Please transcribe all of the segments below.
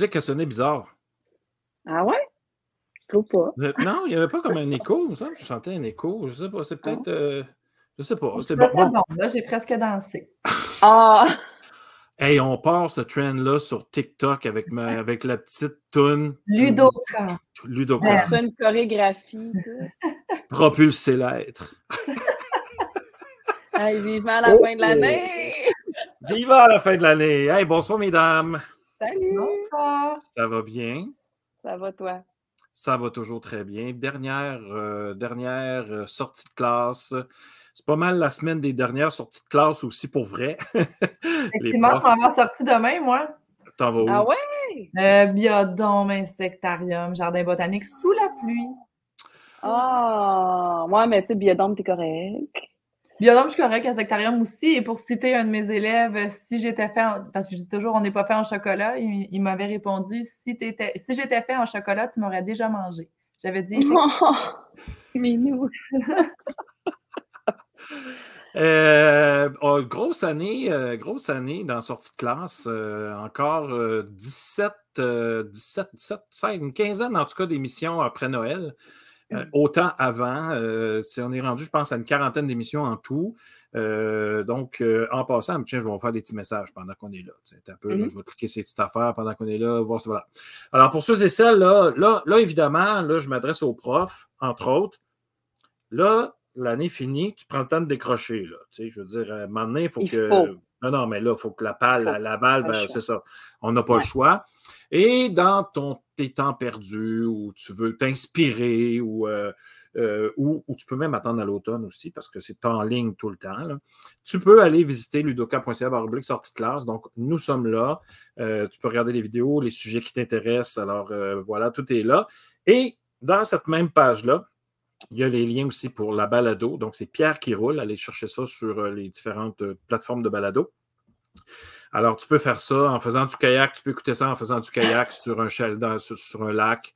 musique a sonné bizarre. Ah ouais? Je trouve pas. Euh, non, il n'y avait pas comme un écho. Ça, je sentais un écho. Je sais pas. C'est peut-être. Ah. euh, je sais pas. C'est bon. bon. Là, j'ai presque dansé. Ah! Hey, on part ce trend-là sur TikTok avec, ma, avec la petite toune. Ludoka. Ludoka. On se fait une chorégraphie. tout. Propulser l'être. Hey, vivant la Oh! fin de l'année! Viva la fin de l'année! Hey, bonsoir, mesdames. Salut! Bonsoir. Ça va bien? Ça va, toi? Ça va toujours très bien. Dernière, euh, dernière euh, sortie de classe. C'est pas mal la semaine des dernières sorties de classe aussi pour vrai. Effectivement, je m'en vais en sortie demain, moi. t'en vas où? Ah ouais? Euh, biodôme, insectarium, jardin botanique sous la pluie. Ah! Ouais, mais tu sais, biodome, t'es correct. Biodôme, je suis correct, insectarium aussi. Et pour citer un de mes élèves, euh, si j'étais fait, en- parce que je dis toujours, on n'est pas fait en chocolat, il, il m'avait répondu, si, t'étais- si j'étais fait en chocolat, tu m'aurais déjà mangé. J'avais dit, Oh! Minou! Euh, oh, grosse année, euh, grosse année dans sortie de classe. euh, encore euh, 17, euh, 17, 17, 16, une quinzaine en tout cas d'émissions après Noël. Euh, autant avant, euh, on est rendu, je pense, à une quarantaine d'émissions en tout. Euh, donc, en passant, tiens, je vais vous faire des petits messages pendant qu'on est là. Un peu, là, Mhm. je vais cliquer ces petites affaires pendant qu'on est là, voir si voilà. Alors, pour ceux et celles, là, là, là évidemment, là, je m'adresse aux profs, entre autres. Là, l'année finie, tu prends le temps de décrocher. Là. Tu sais, je veux dire, à un moment donné, il faut Il que. faut. Non, non, mais là, il faut que la palle, la, la balle, ben, c'est ça. On n'a pas Ouais. le choix. Et dans ton, temps perdus, où tu veux t'inspirer, ou, euh, euh, ou, ou tu peux même attendre à l'automne aussi, parce que c'est en ligne tout le temps, tu peux aller visiter ludoka.ca baroblique sortie de classe. Donc, nous sommes là. Euh, tu peux regarder les vidéos, les sujets qui t'intéressent. Alors, voilà, tout est là. Et dans cette même page-là, il y a les liens aussi pour la balado. Donc, c'est Pierre qui roule. Allez chercher ça sur les différentes plateformes de balado. Alors, tu peux faire ça en faisant du kayak. Tu peux écouter ça en faisant du kayak sur un, chal- dans- sur, sur un lac,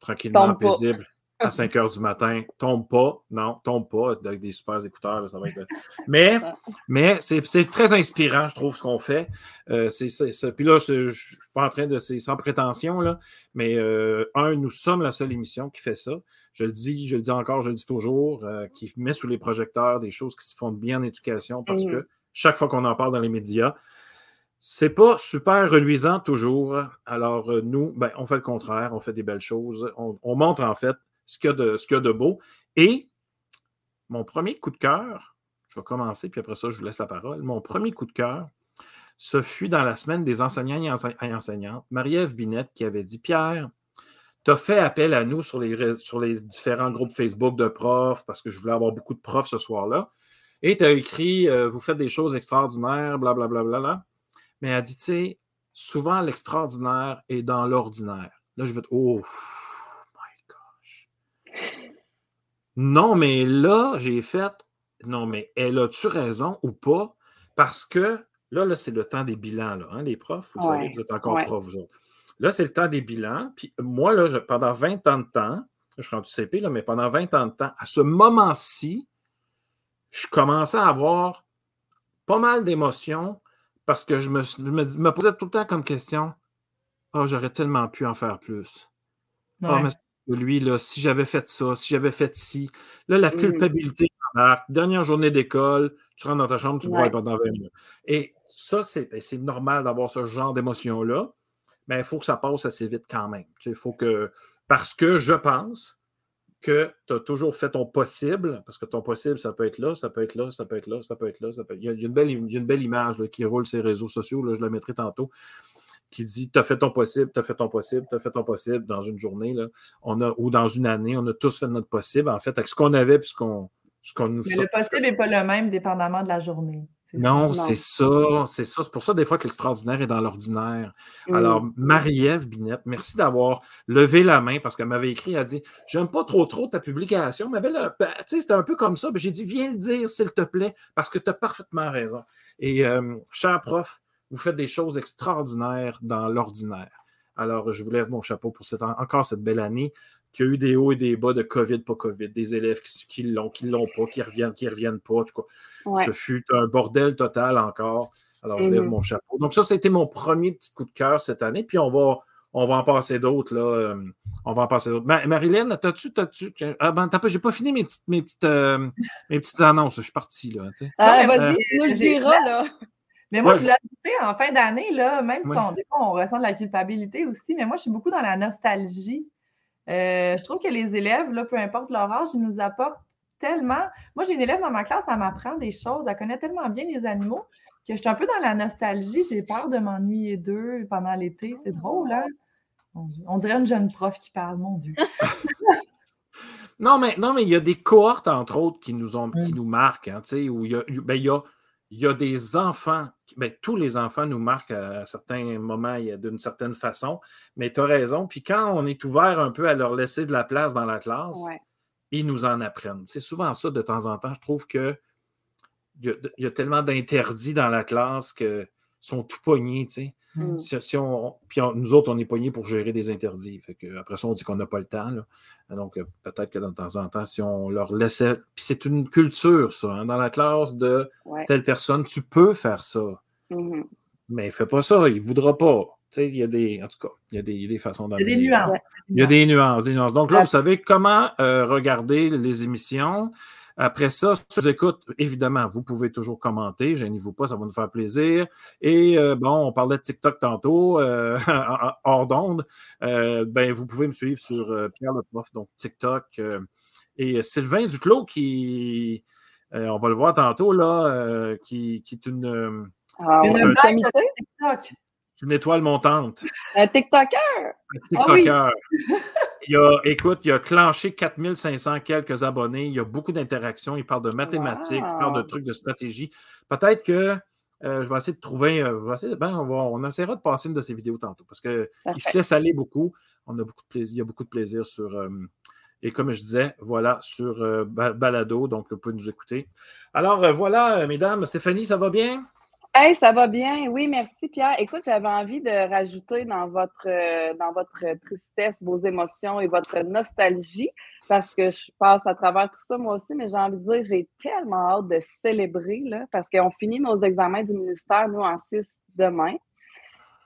tranquillement, Tombe pas. paisible, à 5 heures du matin. Tombe pas. Non, tombe pas. Avec des super écouteurs, là, ça va être. Mais, mais c'est c'est très inspirant, je trouve, ce qu'on fait. Euh, c'est- Puis là, je ne suis pas en train de. C'est sans prétention, là. Mais euh, un, nous sommes la seule émission qui fait ça. Je le dis, je le dis encore, je le dis toujours, euh, qui met sous les projecteurs des choses qui se font bien en éducation parce Mhm. que chaque fois qu'on en parle dans les médias, c'est pas super reluisant toujours. Alors, euh, nous, ben, on fait le contraire, on fait des belles choses. On, on montre en fait ce qu'il y, a de- beau. Et mon premier coup de cœur, je vais commencer, puis après ça, je vous laisse la parole. Mon premier coup de cœur, ce fut dans la semaine des enseignants et ense- et enseignantes. Marie-Ève Binette qui avait dit Pierre, tu as fait appel à nous sur les, différents groupes Facebook de profs parce que je voulais avoir beaucoup de profs ce soir-là. Et tu as écrit euh, Vous faites des choses extraordinaires, blablabla. Bla, bla, bla. Mais elle dit Tu sais, souvent l'extraordinaire est dans l'ordinaire. Là, je vais Oh, my gosh. Non, mais là, j'ai fait Non, mais elle a-tu raison ou pas? Parce que là, là c'est le temps des bilans, là, hein, les profs. Vous savez, Ouais, vous êtes encore ouais. profs, vous autres. Là, c'est le temps des bilans. Puis moi, là, je- pendant 20 ans de temps, je suis rendu CP, là, mais pendant 20 ans de temps, à ce moment-ci, je commençais à avoir pas mal d'émotions parce que je me, je me, posais tout le temps comme question Oh, j'aurais tellement pu en faire plus. Ah, Ouais. mais c'est- lui, là, si j'avais fait ça, si j'avais fait ci, là, la Mhm. culpabilité. Dernière journée d'école, tu rentres dans ta chambre, tu Ouais. pendant 20 minutes. Et ça, c'est ben, c'est normal d'avoir ce genre d'émotion-là, mais il faut que ça passe assez vite quand même. Tu sais, il faut que. Parce que je pense que tu as toujours fait ton possible, parce que ton possible, ça peut être là, ça peut être là, ça peut être là, ça peut être là. Ça peut... il, y a, il y a une belle, il y a une belle image là, qui roule les réseaux sociaux, là, je la mettrai tantôt, qui dit Tu as fait ton possible, tu as fait ton possible, tu as fait ton possible dans une journée, là, on a, ou dans une année, on a tous fait notre possible, en fait, avec ce qu'on avait puis ce qu'on, qu'on nous Mais le possible n'est pas le même dépendamment de la journée. Non, c'est ça, c'est ça. C'est pour ça, des fois, que l'extraordinaire est dans l'ordinaire. Mm. Alors, Marie-Ève Binette, merci d'avoir levé la main parce qu'elle m'avait écrit, elle a dit J'aime pas trop trop ta publication, mais ben, c'était un peu comme ça. Ben, J'ai dit Viens le dire, s'il te plaît, parce que tu as parfaitement raison. Et, euh, cher prof, vous faites des choses extraordinaires dans l'ordinaire. Alors, je vous lève mon chapeau pour cette, encore cette belle année qui a eu des hauts et des bas de COVID, pas COVID, des élèves qui, qui l'ont, qui l'ont pas, qui reviennent, qui reviennent pas. En tout cas, Ouais. ce fut un bordel total encore. Alors, je lève Mhm. mon chapeau. Donc, ça, c'était mon premier petit coup de cœur cette année. Puis, on va, on va en passer d'autres. là. euh, on va en passer d'autres. Ma- Marilyn, t'as-tu. T'as-tu ah, ben, t'as pas, j'ai pas fini mes petites, mes petites, euh, mes petites annonces. Je suis parti, là. tu sais. Ah, vas-y, euh, tu nous le diras, là. Mais moi, Ouais. je voulais ajouter en fin d'année, là, même si Ouais. on, des fois, on ressent de la culpabilité aussi, mais moi, je suis beaucoup dans la nostalgie. Euh, je trouve que les élèves, là, peu importe leur âge, ils nous apportent tellement. Moi, j'ai une élève dans ma classe, elle m'apprend des choses, elle connaît tellement bien les animaux que je suis un peu dans la nostalgie. J'ai peur de m'ennuyer d'eux pendant l'été. C'est drôle, hein? On dirait une jeune prof qui parle, mon Dieu. Non, mais non, mais il y a des cohortes, entre autres, qui nous ont qui Mm. nous marquent, hein, tu sais, où il y a, ben, il y a, il y a des enfants, ben, tous les enfants nous marquent à certains moments d'une certaine façon, mais tu as raison. Puis quand on est ouvert un peu à leur laisser de la place dans la classe, Ouais. ils nous en apprennent. C'est souvent ça de temps en temps. Je trouve que il y a, il y a tellement d'interdits dans la classe que sont tout pognés, tu sais. Mm. Si, si on, puis on- nous autres, on est pognés pour gérer des interdits. Fait que, après ça, on dit qu'on n'a pas le temps. là. Donc, euh, peut-être que de temps en temps, si on leur laissait. Puis c'est une culture, ça, hein, dans la classe de Ouais. telle personne, tu peux faire ça, Mhm. mais fais pas ça, il ne voudra pas. Tu sais, il y a des. En tout cas, il y a des, il y a des façons Il y a des nuances. Il y a des nuances, des nuances. Donc là, vous savez comment euh, regarder les émissions. Après ça, si vous écoutez, évidemment, vous pouvez toujours commenter, gênez-vous pas, ça va nous faire plaisir. Et euh, bon, on parlait de TikTok tantôt, euh, hors d'onde. Euh, ben, vous pouvez me suivre sur euh, Pierre le prof, donc TikTok. euh, et Sylvain Duclos, qui, euh, on va le voir tantôt, là, euh, qui, qui est une, euh, Ah, Une? TikTok. une étoile montante. Un TikToker! Un Ah oui. Il a, écoute, il a clenché 4500 quelques abonnés. Il y a beaucoup d'interactions. Il parle de mathématiques, il parle de trucs de stratégie. Peut-être que euh, je vais essayer de trouver. euh, je vais essayer- ben, on, va- on essaiera de passer une de ses vidéos tantôt parce qu'il se laisse aller beaucoup. On a beaucoup de plaisir. Il y a beaucoup de plaisir sur. euh, et comme je disais, voilà, sur Ba- Balado, donc vous pouvez nous écouter. Alors, voilà, mesdames, Stéphanie, ça va bien? Hey, ça va bien. Oui, merci, Pierre. Écoute, j'avais envie de rajouter dans votre, euh, dans votre tristesse, vos émotions et votre nostalgie, parce que je passe à travers tout ça moi aussi, mais j'ai envie de dire, j'ai tellement hâte de célébrer, là, parce qu'on finit nos examens du ministère, nous, en 6 demain.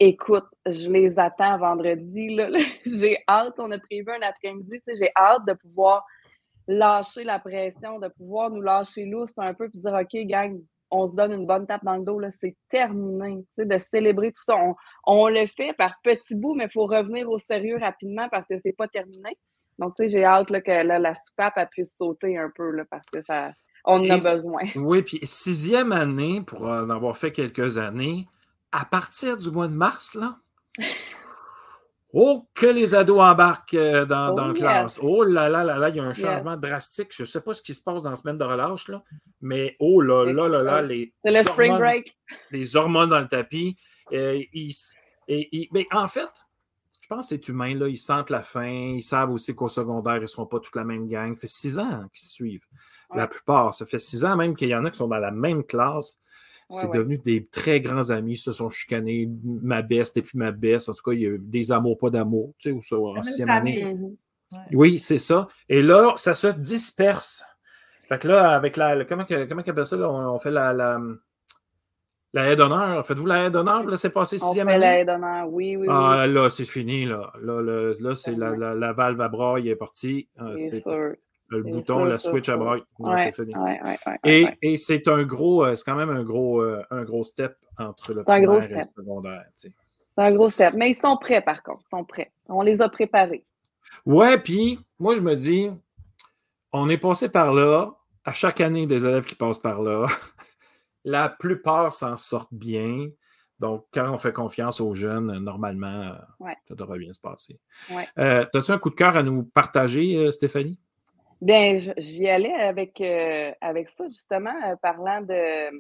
Écoute, je les attends vendredi. là. J'ai hâte. On a prévu un après-midi. tu sais, J'ai hâte de pouvoir lâcher la pression, de pouvoir nous lâcher lousse un peu puis dire OK, gang, on se donne une bonne tape dans le dos. là, C'est terminé. Tu sais, De célébrer tout ça. On, on le fait par petits bouts, mais il faut revenir au sérieux rapidement parce que c'est pas terminé. Donc, tu sais, j'ai hâte là, que là, la soupape elle puisse sauter un peu là, parce que ça, on en a Et besoin. Oui, puis sixième année, pour en avoir fait quelques années, à partir du mois de mars, là, oh, que les ados embarquent euh, dans, Oh, dans la yes. classe. Oh là là là là, il y a un Yes. changement drastique. Je ne sais pas ce qui se passe dans la semaine de relâche, là, mais oh là là là là, les, spring hormones, break. les hormones dans le tapis. euh, et, et- mais en fait, je pense que c'est humain, là, ils sentent la faim, ils savent aussi qu'au secondaire, ils ne seront pas toute la même gang. Ça fait six ans qu'ils se suivent. La plupart. Ça fait six ans même qu'il y en a qui sont dans la même classe. C'est ouais. devenu des très grands amis, ils se sont chicanés, ma beste et puis ma beste. En tout cas, il y a eu des amours, pas d'amour, tu sais, ou ça, année. Oui, c'est ça. Et là, ça se disperse. Fait que là, avec la. le- comment, comment qu'on appelle ça? là? On, on fait la, la, la haie d'honneur. Faites-vous la haie d'honneur? Là, c'est passé On sixième fait année? la haie d'honneur. Oui, oui, oui. Ah, là, c'est fini, là. Là, le- là, c'est la, Ouais. la, la valve à braille est partie. Ah, c'est sûr. Le bouton, la switch à sûr. braille. Là, Ouais, c'est fini. ouais, ouais, ouais, Et, c'est un gros, euh, c'est quand même un gros, euh, un gros step entre le primaire et le secondaire. C'est un gros step. Mais ils sont prêts, par contre. Ils sont prêts. On les a préparés. Ouais, puis moi, je me dis, on est passé par là. À chaque année, des élèves qui passent par là, la plupart s'en sortent bien. Donc, quand on fait confiance aux jeunes, normalement, euh, Ouais. ça devrait bien se passer. Ouais. Euh, As-tu un coup de cœur à nous partager, Stéphanie? Bien, j'y allais avec, euh, avec ça, justement, euh, parlant de,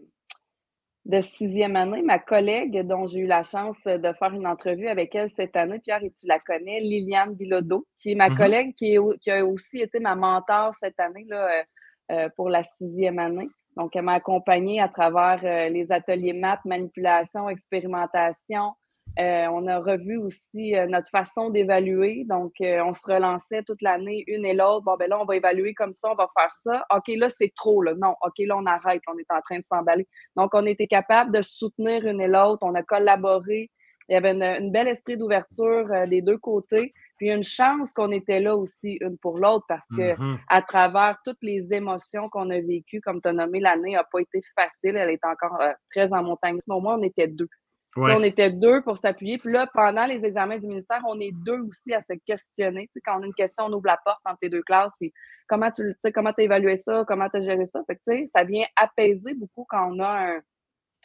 de sixième année. Ma collègue, dont j'ai eu la chance de faire une entrevue avec elle cette année, Pierre, et tu la connais, Liliane Bilodeau, qui est ma Mhm. collègue, qui, est, au- qui a aussi été ma mentor cette année là, euh, pour la sixième année. Donc, elle m'a accompagnée à travers les ateliers maths, manipulation, expérimentation, on a revu aussi notre façon d'évaluer. Donc, on se relançait toute l'année, une et l'autre. Bon, ben là, on va évaluer comme ça, on va faire ça. OK, là, c'est trop. Là. Non, OK, là, on arrête. On est en train de s'emballer. Donc, on était capable de soutenir une et l'autre. On a collaboré. Il y avait une, belle esprit d'ouverture des deux côtés. Puis une chance qu'on était là aussi une pour l'autre parce que mm-hmm. à travers toutes les émotions qu'on a vécues, comme tu as nommé, l'année n'a pas été facile. Elle est encore euh, très en montagne. Mais au moins, on était deux. On était deux pour s'appuyer. Puis là, pendant les examens du ministère, on est deux aussi à se questionner. quand on a une question, on ouvre la porte entre les deux classes. Puis comment tu sais, comment as évalué ça? Comment tu as géré ça? Fait que, ça vient apaiser beaucoup quand on a un,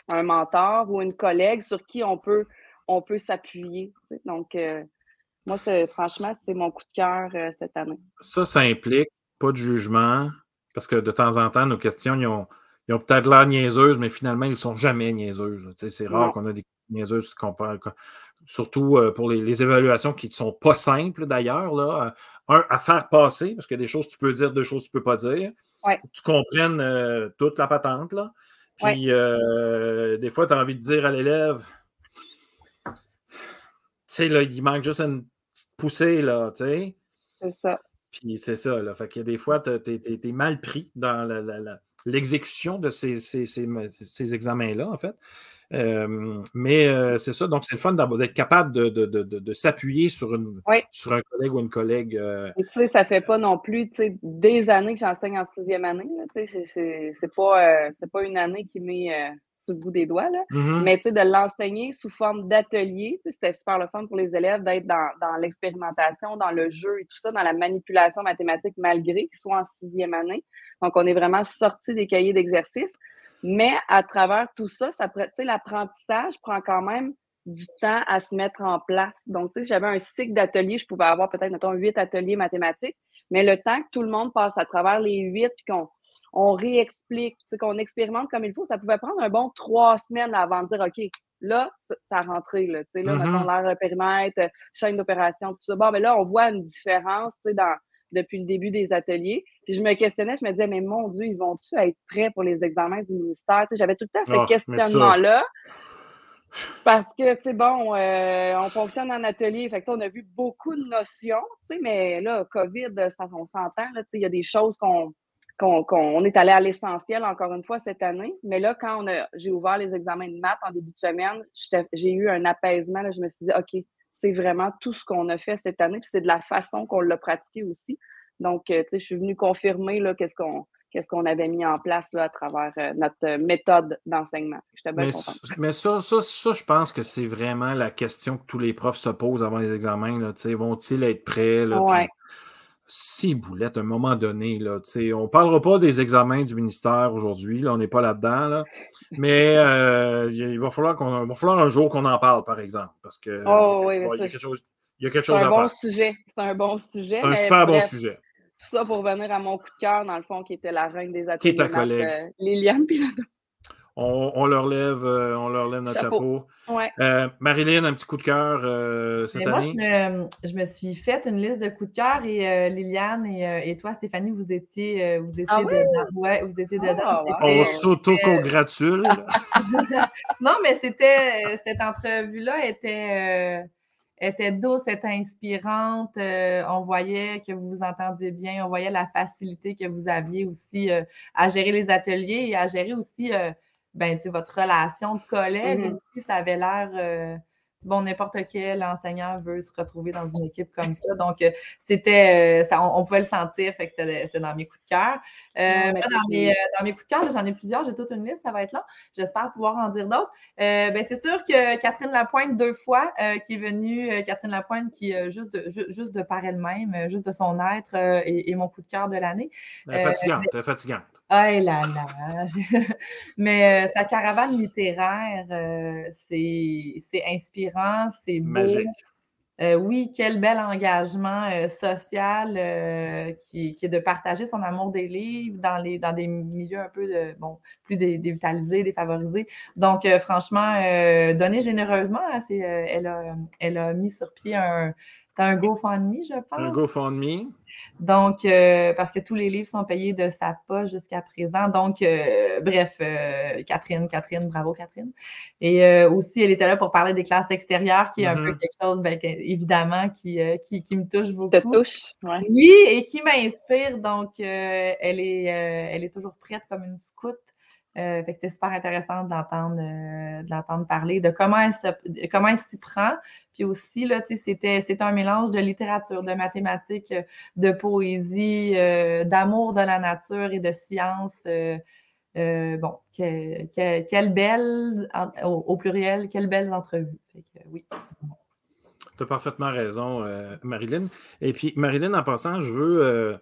un mentor ou une collègue sur qui on peut, on peut s'appuyer. Donc, euh, moi, franchement, c'est mon coup de cœur euh, cette année. Ça, ça implique pas de jugement, parce que de temps en temps, nos questions, ils ont, peut-être l'air niaiseuses, mais finalement, ils ne sont jamais niaiseuses. c'est rare qu'on ait des niaiseuses qu'on surtout euh, pour les, évaluations qui ne sont pas simples d'ailleurs. Là, un, à faire passer, parce qu'il y a des choses que tu peux dire, des choses que tu ne peux pas dire. Ouais. tu comprennes euh, toute la patente. Là. Puis des fois, tu as envie de dire à l'élève, tu sais, là, il manque juste une poussée, là, tu sais. C'est ça. Puis c'est ça, là. Fait que des fois, tu es, mal pris dans l'exécution de ces, ces, examens-là, en fait. Euh, mais euh, c'est ça, donc c'est le fun d'être capable de, s'appuyer sur, une, sur un collègue ou une collègue. Euh. tu sais, ça fait pas non plus des années que j'enseigne en sixième année. C'est pas, pas une année qui m'est sur le bout des doigts. Là. Mm-hmm. Mais de l'enseigner sous forme d'atelier, c'était super le fun pour les élèves d'être dans, dans l'expérimentation, dans le jeu et tout ça, dans la manipulation mathématique, malgré qu'ils soient en sixième année. Donc, on est vraiment sorti des cahiers d'exercice. Mais à travers tout ça, ça l'apprentissage prend quand même du temps à se mettre en place. Donc, tu sais, j'avais un cycle d'ateliers, je pouvais avoir peut-être, mettons, huit ateliers mathématiques, mais le temps que tout le monde passe à travers les huit, puis qu'on on réexplique, qu'on expérimente comme il faut. Ça pouvait prendre un bon trois semaines avant de dire, OK, là, ça a rentré, là, tu sais, là, mm-hmm. l'air euh, périmètre, euh, chaîne d'opération, tout ça. Bon, mais là, on voit une différence, tu sais, dans, depuis le début des ateliers. Puis je me questionnais, je me disais, mais mon Dieu, ils vont-tu être prêts pour les examens du ministère? Tu sais, J'avais tout le temps ce ah, questionnement-là. Parce que, tu sais, bon, euh, on fonctionne en atelier, fait que, on a vu beaucoup de notions, tu sais, mais là, COVID, ça, on s'entend, tu sais, il y a des choses qu'on qu'on est allé à l'essentiel encore une fois cette année. Mais là, quand j'ai ouvert les examens de maths en début de semaine, j'ai eu un apaisement. Là, je me suis dit, OK, c'est vraiment tout ce qu'on a fait cette année, puis c'est de la façon qu'on l'a pratiqué aussi. Donc, euh, tu sais, je suis venue confirmer qu'est-ce qu'on qu'est-ce qu'on avait mis en place là, à travers euh, notre méthode d'enseignement. mais, mais ça, ça, ça, je pense que c'est vraiment la question que tous les profs se posent avant les examens. Vont-ils être prêts? Là, si boulette, à un moment donné, là, on ne parlera pas des examens du ministère aujourd'hui, on n'est pas là-dedans, mais euh, il, va falloir qu'on va falloir un jour qu'on en parle, par exemple, parce que oh, oui, il y a quelque chose, il y a quelque chose à bon Sujet. C'est un bon sujet. C'est un super bon sujet. Tout ça pour revenir à mon coup de cœur, dans le fond, qui était la reine des ateliers. Qui est ta collègue? Euh, Liliane Piloto on, leur lève, euh, on leur lève notre chapeau. Euh, Marilyn, un petit coup de cœur euh, cette année? Moi, je me, suis fait une liste de coups de cœur et Liliane et, toi, Stéphanie, vous étiez, vous étiez ah dedans. Ouais, vous étiez dedans. Ah, on s'auto-congratule. non, mais c'était cette entrevue-là était était douce, était inspirante. on voyait que vous vous entendiez bien. On voyait la facilité que vous aviez aussi à gérer les ateliers et à gérer aussi ben, votre relation de collègue mm-hmm. aussi, ça avait l'air. Euh, bon, n'importe quel enseignant veut se retrouver dans une équipe comme ça. Donc, euh, c'était, euh, on, pouvait le sentir, fait que c'était dans mes coups de cœur. Ah, dans, mes, dans, mes, coups de cœur, j'en ai plusieurs, j'ai toute une liste, ça va être là. J'espère pouvoir en dire d'autres. ben, c'est sûr que Catherine Lapointe, deux fois, qui est venue, Catherine Lapointe, qui, juste, de, juste de par elle-même, juste de son être, est, mon coup de cœur de l'année. fatigante, fatigante. Ah là là! Mais euh, sa caravane littéraire, euh, c'est inspirant, c'est beau. Magique. Euh, oui, quel bel engagement social qui, qui, est de partager son amour des livres dans, les, dans des milieux un peu bon, plus dévitalisés, défavorisés. Donc, franchement, donner généreusement, elle, a, elle a mis sur pied un, T'as un GoFundMe, je pense? Un GoFundMe. Donc, euh, parce que tous les livres sont payés de sa poche jusqu'à présent. Donc, euh, bref, euh, Catherine, Catherine, bravo Catherine. Et aussi, elle était là pour parler des classes extérieures, qui est un peu mm-hmm. quelque chose, ben, évidemment, qui, qui, me touche beaucoup. Te touche, Oui, et qui m'inspire. Donc, elle, est, elle est toujours prête comme une scout euh, c'était super intéressant euh, l'entendre parler de comment elle, s'y prend. Puis aussi, là, c'était, c'était un mélange de littérature, de mathématiques, de poésie, euh, d'amour de la nature et de science. bon, quelle belle, au, pluriel, quelle belle entrevue. oui. Tu as parfaitement raison, Marilyn. Et puis, Marilyn, en passant, je veux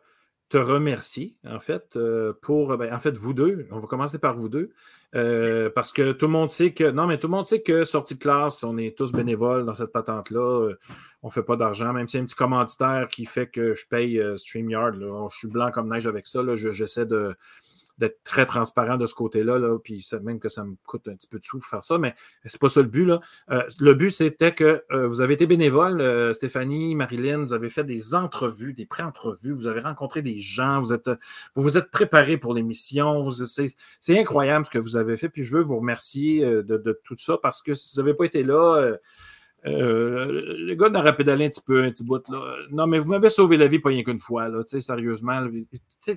te remercier, en fait, euh, pour, ben, en fait, vous deux. On va commencer par vous deux. Euh, parce que tout le monde sait que, non, mais tout le monde sait que sortie de classe, on est tous bénévoles dans cette patente-là. Euh, on ne fait pas d'argent, même a un petit commanditaire qui fait que je paye StreamYard. je suis blanc comme neige avec ça. J'essaie de, d'être très transparent de ce côté-là, là, puis même que ça me coûte un petit peu de sous faire ça, mais c'est pas ça le but. Là. Euh, le but, c'était que euh, vous avez été bénévole, euh, Stéphanie, Marilyn, vous avez fait des entrevues, des pré-entrevues, vous avez rencontré des gens, vous êtes, vous, vous êtes préparé pour l'émission. C'est incroyable ce que vous avez fait, puis je veux vous remercier de, de tout ça parce que si vous n'avez pas été là, euh, le gars n'aurait pédalé un petit peu, un petit bout. Là. Non, mais vous m'avez sauvé la vie pas rien qu'une fois, là, sérieusement.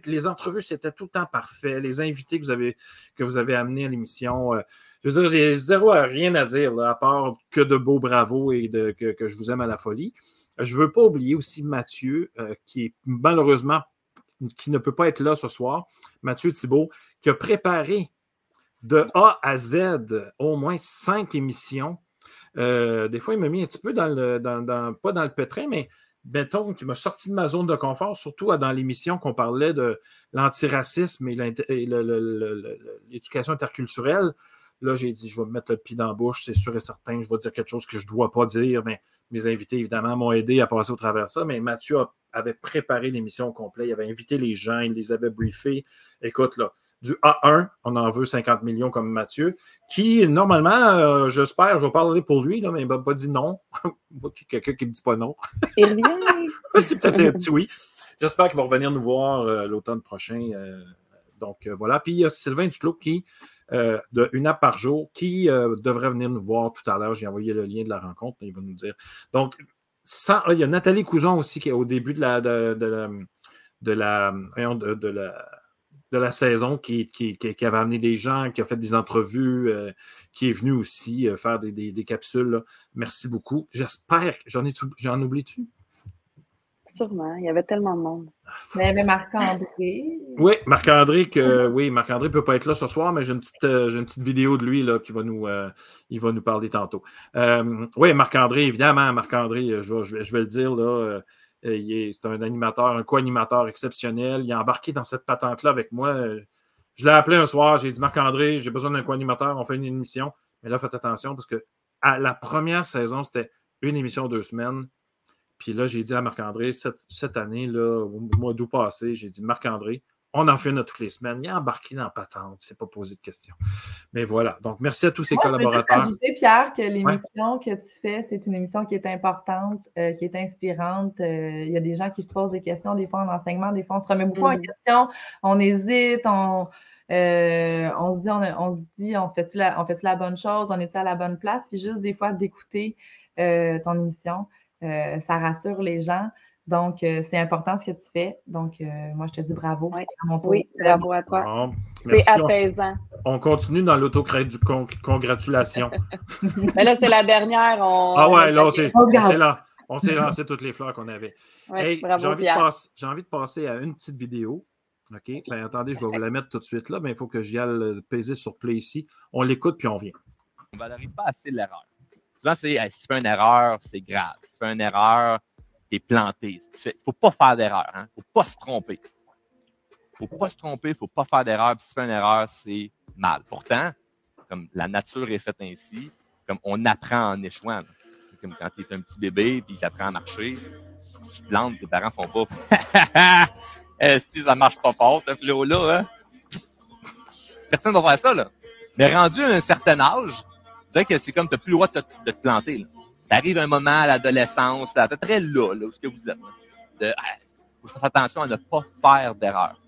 les entrevues, c'était tout le temps parfait. Les invités que vous avez, que vous avez amenés à l'émission, euh, je veux dire, j'ai rien à dire, à part que de beaux bravos et de, que, je vous aime à la folie. Je ne veux pas oublier aussi Mathieu, euh, qui est malheureusement qui ne peut pas être là ce soir, Mathieu Thibault, qui a préparé de A à Z au moins cinq émissions euh, des fois, il m'a mis un petit peu dans le, dans, pas dans le pétrin, mais mettons, qui m'a sorti de ma zone de confort, surtout dans l'émission qu'on parlait de l'antiracisme et l'éducation interculturelle. Là, j'ai dit, je vais me mettre le pied dans la bouche, c'est sûr et certain, je vais dire quelque chose que je ne dois pas dire, mais mes invités, évidemment, m'ont aidé à passer au travers de ça. Mais Mathieu avait préparé l'émission au complet, il avait invité les gens, il les avait briefés. Écoute, là, du A1, on en veut 50 millions comme Mathieu, qui, normalement, euh, j'espère, je vais parler pour lui, là, mais il m'a pas dit non. Quelqu'un qui ne me dit pas non. Il revient. C'est peut-être un petit oui. J'espère qu'il va revenir nous voir euh, l'automne prochain. Euh, donc, voilà. Puis, il y a Sylvain Duclos qui, de une app par jour, qui devrait venir nous voir tout à l'heure. J'ai envoyé le lien de la rencontre, il va nous dire. Donc, il y a Nathalie Couson aussi qui est au début de la, de, la, de la, de la de la saison qui, qui, avait amené des gens, qui a fait des entrevues, euh, qui est venu aussi euh, faire des, capsules. Merci beaucoup. J'espère que j'en ai j'en oublie-tu? Sûrement, il y avait tellement de monde. Il y avait Marc-André. Oui, Marc-André, que oui, Marc-André ne peut pas être là ce soir, mais j'ai une petite, euh, une petite vidéo de lui là, qui va nous, il va nous parler tantôt. oui, Marc-André, évidemment, Marc-André, je, je, vais le dire là c'est un animateur, un co-animateur exceptionnel. Il est embarqué dans cette patente-là avec moi. Euh, je l'ai appelé un soir, j'ai dit Marc-André, j'ai besoin d'un co-animateur, on fait une émission. Mais là, faites attention parce que à la première saison, c'était une émission deux semaines. Puis là, j'ai dit à Marc-André, cette, cette, année, là, au mois d'août passé, j'ai dit Marc-André, on en fait une toutes les semaines. Il est embarqué dans la patente, il s'est pas posé de questions. Mais voilà. Donc, merci à tous ces collaborateurs. Je veux ajouter, Pierre, que l'émission que tu fais, c'est une émission qui est importante, euh, qui est inspirante. Euh, il y a des gens qui se posent des questions, des fois en enseignement, des fois on se remet beaucoup en mm. question, on hésite, on. Euh, on se dit, on, se dit, on se fait-tu la, on fait la bonne chose, on est à la bonne place, puis juste des fois d'écouter ton émission, ça rassure les gens. Donc, euh, c'est important ce que tu fais. Donc, euh, moi, je te dis bravo. Oui, bravo à toi. c'est apaisant. On, continue dans l'autocongratulation. Mais là, c'est la dernière. ah ouais, là, c'est là. On s'est lancé toutes les fleurs qu'on avait. j'ai, envie j'ai envie de passer à une petite vidéo. OK? Ben, attendez, je vais vous la mettre tout de suite là, mais il faut que j'y aille euh, peser sur play ici. On l'écoute puis on vient. On ne valorise pas assez l'erreur. Souvent, c'est si tu fais une erreur, c'est grave. Si tu fais une erreur, planté. Il ne faut pas faire d'erreur. Il hein. ne faut pas se tromper. Il ne faut pas se tromper, il ne faut pas faire d'erreur. si tu fais une erreur, c'est mal. Pourtant, comme la nature est faite ainsi, comme on apprend en échouant. Comme quand tu es un petit bébé puis tu apprends à marcher, tu te plantes, tes parents font pas. Est-ce que ça marche pas fort, ce flot-là? Hein? Personne ne va faire ça. Là. Mais rendu à un certain âge, c'est que c'est comme tu n'as plus le droit de te, planter. Ça arrive un moment à l'adolescence, à peu près là, là où ce que vous êtes. là, De, ah, faut faire attention à ne pas faire d'erreur.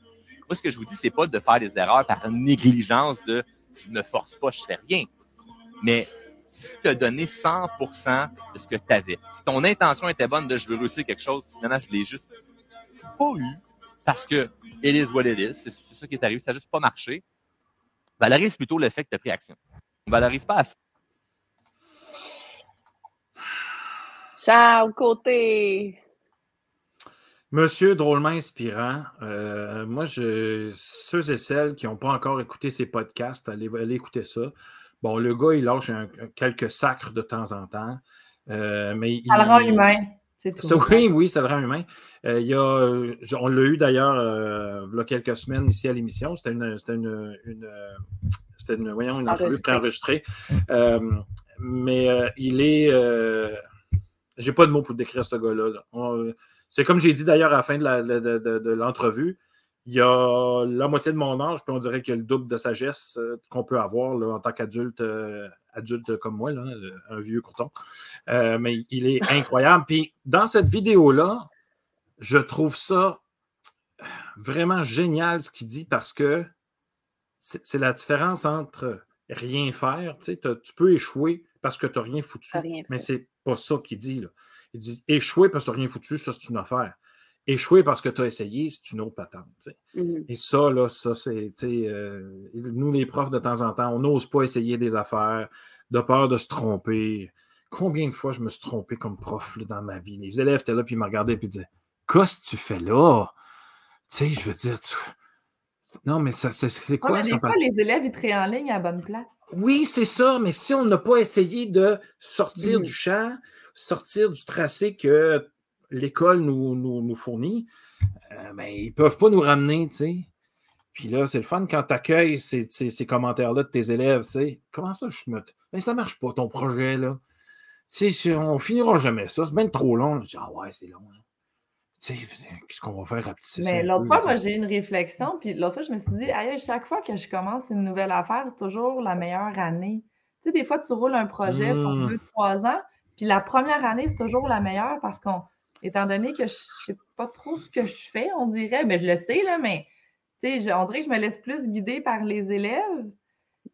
Moi, ce que je vous dis, c'est pas de faire des erreurs par négligence de je ne force pas, je fais rien. Mais si tu as donné 100% de ce que tu avais, si ton intention était bonne de je veux réussir quelque chose, finalement, je l'ai juste pas eu parce que it is what it is, c'est c'est ça qui est arrivé, ça n'a juste pas marché, valorise plutôt le fait que tu as pris action. On valorise pas assez. Charles Côté. Monsieur drôlement inspirant. Euh, moi, je, ceux et celles qui n'ont pas encore écouté ses podcasts, allez, allez écouter ça. Bon, le gars, il lâche un- quelques sacres de temps en temps. euh, mais Ça le il- rend humain. C'est tout. Ça, oui, oui, ça le rend humain. Euh, il y a, on l'a eu d'ailleurs il y a quelques semaines ici à l'émission. C'était une, c'était une, une, c'était une, voyons, une entrevue Enregistrée. préenregistrée. Mais il est. euh, j'ai pas de mots pour décrire ce gars-là. là. On- c'est comme j'ai dit d'ailleurs à la fin de, l'entrevue. Il y a la moitié de mon âge, puis on dirait qu'il y a le double de sagesse euh, qu'on peut avoir là, en tant qu'adulte, euh, adulte comme moi, là, un vieux courton. Euh, mais il est incroyable. Puis dans cette vidéo-là, je trouve ça vraiment génial ce qu'il dit parce que c'est la différence entre rien faire. Tu, sais, t'as- tu peux échouer parce que tu n'as rien foutu. Rien mais c'est pas ça qu'il dit. Là. Il dit échouer parce que tu n'as rien foutu, ça, c'est une affaire. Échouer parce que tu as essayé, c'est une autre patente. Mhm. Et ça, là, ça, c'est, euh, nous, les profs, de temps en temps, on n'ose pas essayer des affaires de peur de se tromper. Combien de fois je me suis trompé comme prof là, dans ma vie? Les élèves étaient là, puis ils me regardaient, puis ils disaient Qu'est-ce que tu fais là? Tu sais, je veux dire, tu- non, mais ça, c'est, Ouais, quoi ça? fois, les élèves, ils te en ligne à la bonne place. Oui, c'est ça, mais si on n'a pas essayé de sortir Mhm. du champ, sortir du tracé que l'école nous, nous, nous fournit, euh, ben, ils ne peuvent pas nous ramener, tu sais. Puis là, c'est le fun quand tu accueilles ces, ces- ces commentaires-là de tes élèves, tu sais. Comment ça, je me. Mais ça marche pas, ton projet, là. Tu sais, on finira jamais ça. C'est bien trop long. Je dis, ah ouais, c'est long. hein. Tu sais, qu'est-ce qu'on va faire à petit Mais l'autre fois, moi, j'ai eu une réflexion, puis l'autre fois, je me suis dit, aïe, chaque fois que je commence une nouvelle affaire, c'est toujours la meilleure année. Tu sais, des fois, tu roules un projet pour Mm. deux, trois ans, puis la première année, c'est toujours la meilleure parce qu'on, étant donné que je sais pas trop ce que je fais, on dirait, mais je le sais, là, mais tu sais, je- on dirait que je me laisse plus guider par les élèves.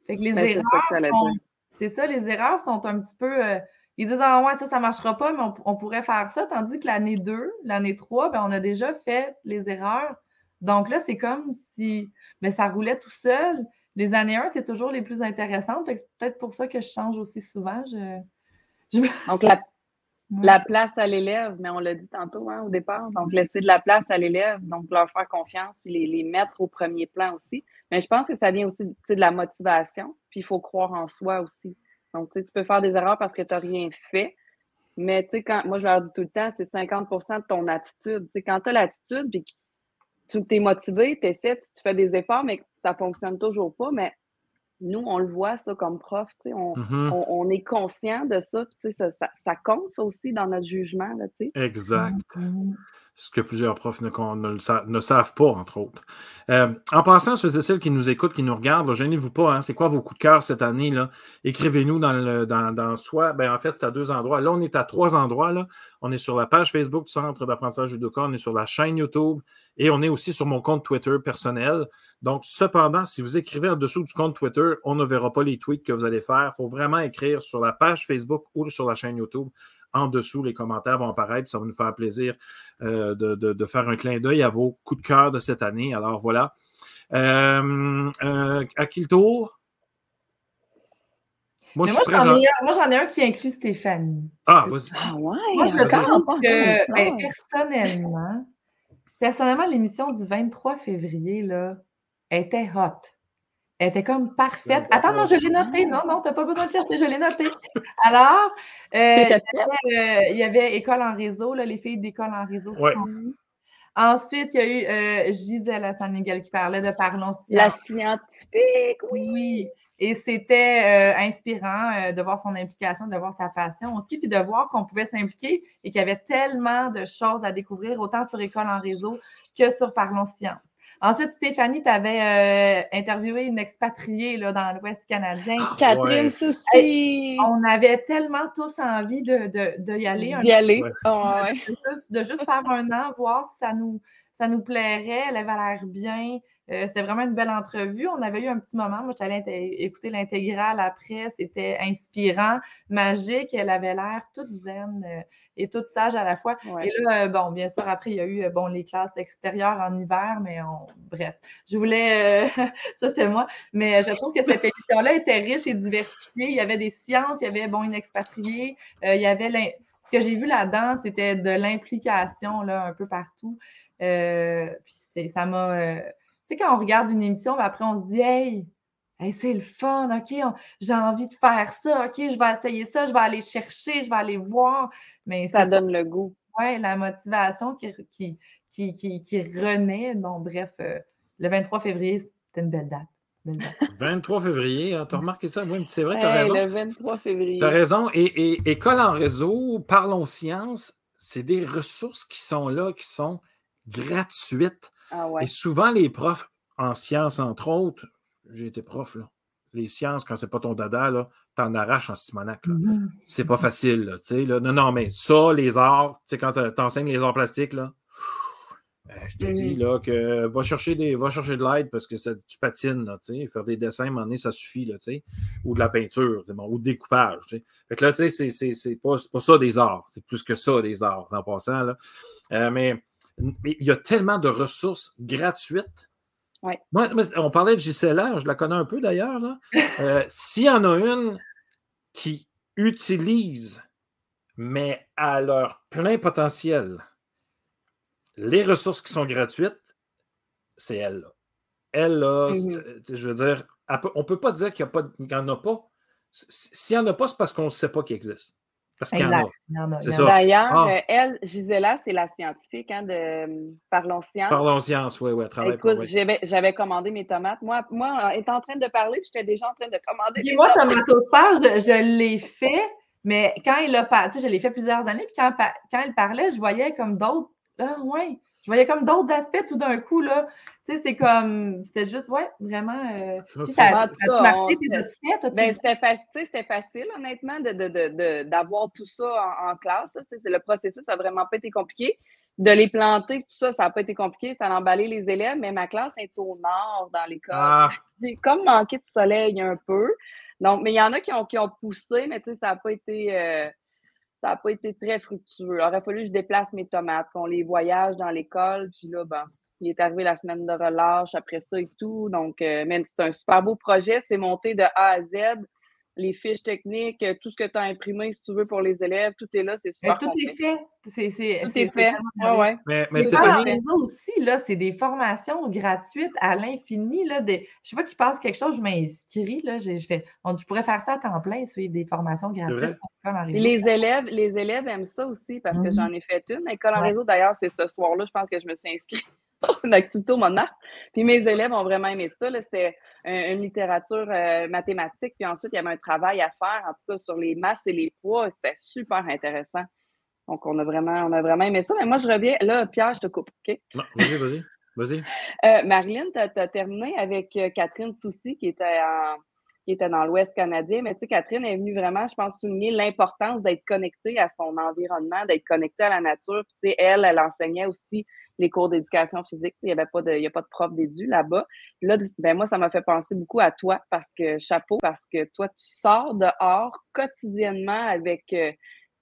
Fait que les Ben, c'est ça que erreurs c'est ça, les erreurs sont un petit peu. euh, ils disent Ah ouais, ça, ça ne marchera pas, mais on, on pourrait faire ça. Tandis que l'année 2, l'année 3, ben, on a déjà fait les erreurs. Donc là, c'est comme si ben, ça roulait tout seul. Les années 1, c'est toujours les plus intéressantes. C'est peut-être pour ça que je change aussi souvent. Je, Donc, la, la place à l'élève, mais on l'a dit tantôt hein, au départ. Donc, laisser de la place à l'élève, donc leur faire confiance, les, les mettre au premier plan aussi. Mais je pense que ça vient aussi de la motivation, puis il faut croire en soi aussi. Donc, tu sais, tu peux faire des erreurs parce que tu n'as rien fait. Mais tu sais, quand moi je leur dis tout le temps, c'est 50% de ton attitude. Tu sais, quand tu as l'attitude, puis tu t'es motivé, tu essaies, tu, fais des efforts, mais ça ne fonctionne toujours pas, mais nous, on le voit, ça, comme prof, tu sais, on, Mhm. on, on est conscient de ça, puis tu sais, ça, ça, ça compte ça aussi dans notre jugement, là, tu sais. Exact. Mhm. ce que plusieurs profs ne, savent pas, entre autres. Euh, en passant, ceux et celles qui nous écoutent, qui nous regardent, là, gênez-vous pas, hein, c'est quoi vos coups de cœur cette année? Là? Écrivez-nous dans, le, dans, dans soit, ben, en fait, c'est à deux endroits. Là, on est à trois endroits. Là. On est sur la page Facebook du Centre d'apprentissage judoka, on est sur la chaîne YouTube et on est aussi sur mon compte Twitter personnel. Donc, cependant, si vous écrivez en dessous du compte Twitter, on ne verra pas les tweets que vous allez faire. Il faut vraiment écrire sur la page Facebook ou sur la chaîne YouTube. En dessous, les commentaires vont apparaître. Ça va nous faire plaisir euh, de, de- de faire un clin d'œil à vos coups de cœur de cette année. Alors voilà. Euh, euh, à qui le tour? Moi, moi, j'en ai, un- moi, j'en ai un qui inclut Stéphanie. Ah, vas-y. Ah ouais, Moi, je trouve pas que, ben, personnellement, personnellement, l'émission du 23 février, là, était hot. Elle était comme parfaite. Attends, non, je l'ai noté. Non, non, tu n'as pas besoin de chercher, je l'ai noté. Alors, euh, T'étais il y avait, euh, il y avait École en réseau, là, les filles d'école en réseau. qui Ouais. sont venues. Ensuite, il y a eu euh, Gisèle à San Miguel qui parlait de Parlons La Science. scientifique, oui. Oui. Et c'était euh, inspirant euh, de voir son implication, de voir sa passion aussi, puis de voir qu'on pouvait s'impliquer et qu'il y avait tellement de choses à découvrir, autant sur École en réseau que sur Parlons Science. Ensuite, Stéphanie, tu avais euh, interviewé une expatriée là, dans l'Ouest canadien. Ah, Catherine Ouais. Souci. On avait tellement tous envie de, de, de y aller. un D'y aller. Ouais. Oh, ouais. de juste, de juste faire un an, voir si ça nous, ça nous plairait. Elle avait l'air bien. Euh, C'était vraiment une belle entrevue. On avait eu un petit moment. Moi, j'allais écouter l'intégrale après. C'était inspirant, magique. Elle avait l'air toute zen euh, et toute sage à la fois. Ouais. Et là, euh, bon, bien sûr, après, il y a eu euh, bon, les classes extérieures en hiver, mais on... bref, je voulais. ça, c'était moi. Mais je trouve que cette émission-là était riche et diversifiée. Il y avait des sciences, il y avait, bon, une expatriée, il y avait. Ce que j'ai vu là-dedans, c'était de l'implication, là, un peu partout. Puis ça m'a. Tu sais, quand on regarde une émission, ben après, on se dit, hey, hey, c'est le fun, OK, on- j'ai envie de faire ça, OK, je vais essayer ça, je vais aller chercher, je vais aller voir. Mais Ça c'est donne le goût. Ouais, la motivation qui, qui, qui, qui, qui renaît. Donc, bref, euh, le 23 février, c'était une belle date. Belle date. 23 février, hein, t'as remarqué ça? Oui, c'est vrai, t'as Hey, raison. le 23 février. T'as raison. Et, et École en réseau, Parlons Sciences, c'est des ressources qui sont là, qui sont gratuites. Ah ouais. Et souvent, les profs en sciences, entre autres, j'ai été prof, là. Les sciences, quand c'est pas ton dada, t'en arraches en Simonac. là. C'est pas facile, là, tu sais. Là. Non, non, mais ça, les arts, tu sais, quand t'en- t'enseignes les arts plastiques, là, euh, je te dis, là, que va chercher, des, va chercher de l'aide parce que ça- tu patines, là, tu sais. Faire des dessins, à un moment donné, ça suffit, là, tu sais. Ou de la peinture, bon, ou du découpage, tu sais. Fait que là, tu sais, c'est- pas, pas ça des arts. C'est plus que ça, des arts, en passant, là. Euh, mais mais il y a tellement de ressources gratuites. Ouais. Moi, moi, on parlait de Gisela, je la connais un peu d'ailleurs. Euh, S'il y en a une qui utilise, mais à leur plein potentiel, les ressources qui sont gratuites, c'est elle. là. Elle, là, Mhm. c'est- je veux dire, on ne peut pas dire qu'il n'y en a pas. S'il n'y en a pas, c'est parce qu'on ne sait pas qu'il existe. Parce qu'il y en a. D'ailleurs, Ah. elle, Gisela, c'est la scientifique hein, de euh, Parlons Science. Parlons science, oui, oui, pour- Écoute, oui. j'avais, commandé mes tomates. Moi, moi, étant en train de parler, puis j'étais déjà en train de commander Puis mes moi, tomatosphère, je, je l'ai fait, mais quand il a parlé, tu sais, je l'ai fait plusieurs années, puis quand, quand il parlait, je voyais comme d'autres. Ah, ouais. Je voyais comme d'autres aspects tout d'un coup, là. Tu sais, c'est comme. C'était juste, ouais, vraiment. euh, Ça, c'est- ça, a marché, puis fait? Ben, c'était, fa- tu sais, c'était facile, honnêtement, de, de, de, de- d'avoir tout ça en, en classe. là. Tu sais, c'est- le processus n'a vraiment pas été compliqué. De les planter, tout ça, ça n'a pas été compliqué. Ça a emballé les élèves, mais ma classe est au nord dans l'école. Ah, J'ai comme manqué de soleil un peu. Donc, mais il y en a qui ont, qui ont poussé, mais tu sais, ça n'a pas été. euh, ça n'a pas été très fructueux. Il aurait fallu que je déplace mes tomates, qu'on les voyage dans l'école. Puis là, ben, il est arrivé la semaine de relâche après ça et tout. Donc, euh, c'est un super beau projet. C'est monté de A à Z. Les fiches techniques, euh, tout ce que tu as imprimé, si tu veux, pour les élèves, tout est là. C'est Mais super. tout complet. est fait. C'est, c'est, Tout c'est- est c'est fait. tellement Ouais, ouais. mais, mais Mais Stéphanie, réseau aussi, là, c'est des formations gratuites à l'infini. Là, des... Je sais pas qui passe quelque chose, je m'inscris. Là, j'ai- je, fais... on dit, je pourrais faire ça à temps plein, suivre des formations gratuites sur l'école en Puis réseau. les élèves, les élèves aiment ça aussi parce que Mhm. j'en ai fait une. École en Ouais. réseau, d'ailleurs, c'est ce soir-là, je pense que je me suis inscrite une activité au Monarque. Puis mes élèves ont vraiment aimé ça. là. C'était un- une littérature euh, mathématique. Puis ensuite, il y avait un travail à faire, en tout cas, sur les masses et les poids. C'était super intéressant. Donc, on a vraiment, on a vraiment aimé ça. Mais moi, je reviens. Là, Pierre, je te coupe. OK? vas-y, vas-y, vas-y. Euh, Marilyn, tu as, terminé avec euh, Catherine Soucy, qui était, en- qui était dans l'Ouest canadien. Mais tu sais, Catherine est venue vraiment, je pense, souligner l'importance d'être connectée à son environnement, d'être connectée à la nature. Puis, tu sais, elle, elle enseignait aussi les cours d'éducation physique. Il n'y avait pas de, il y a pas de prof d'édu là-bas. Là, ben moi, ça m'a fait penser beaucoup à toi parce que, chapeau, parce que toi, tu sors dehors quotidiennement avec euh,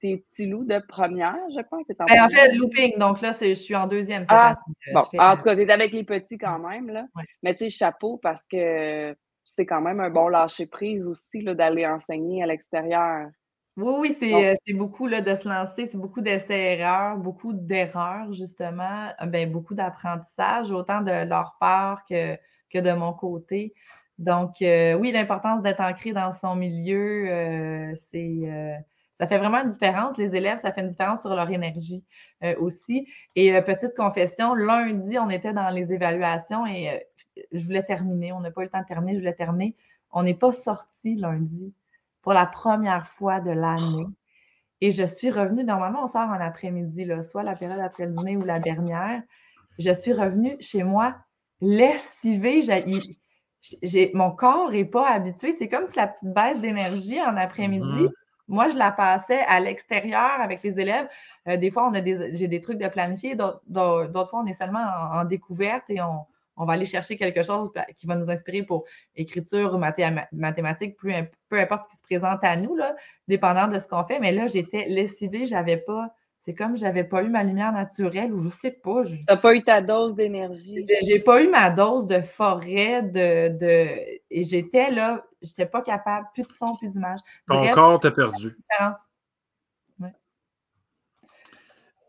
tes petits loups de première, je pense. t'es Ben, en fait, looping, donc là, je suis en deuxième. Ah. Euh, Bon, fais- en tout cas, t'es avec les petits quand même, là. Ouais. Mais tu sais, chapeau parce que c'est quand même un bon lâcher-prise aussi, d'aller enseigner à l'extérieur. Oui, oui, c'est euh, c'est beaucoup là, de se lancer, c'est beaucoup d'essais-erreurs, beaucoup d'erreurs, justement, euh, ben, beaucoup d'apprentissage, autant de leur part que, que de mon côté. Donc, euh, oui, l'importance d'être ancré dans son milieu, euh, c'est, ça fait vraiment une différence. Les élèves, ça fait une différence sur leur énergie euh, aussi. Et euh, petite confession, lundi, on était dans les évaluations et euh, je voulais terminer. On n'a pas eu le temps de terminer, je voulais terminer. On n'est pas sorti lundi pour la première fois de l'année. Et je suis revenue, normalement, on sort en après-midi, soit la période après le dîner ou la dernière. Je suis revenue chez moi lessivé. j'ai- mon corps n'est pas habitué. C'est comme si la petite baisse d'énergie en après-midi, Mhm. moi, je la passais à l'extérieur avec les élèves. Euh, des fois, on a des, j'ai des trucs de planifier. D'autres fois, on est seulement en, en découverte et on, on va aller chercher quelque chose qui va nous inspirer pour écriture, mathé- mathématiques, peu, im- peu importe ce qui se présente à nous, là, dépendant de ce qu'on fait. Mais là, j'étais lessivée, j'avais pas. C'est comme j'avais pas eu ma lumière naturelle ou je sais pas. je- T'as pas eu ta dose d'énergie? j'ai pas eu ma dose de forêt, de, de... et j'étais là, j'étais pas capable, plus de son, plus d'image. Ton Bref, corps t'a perdu. différence.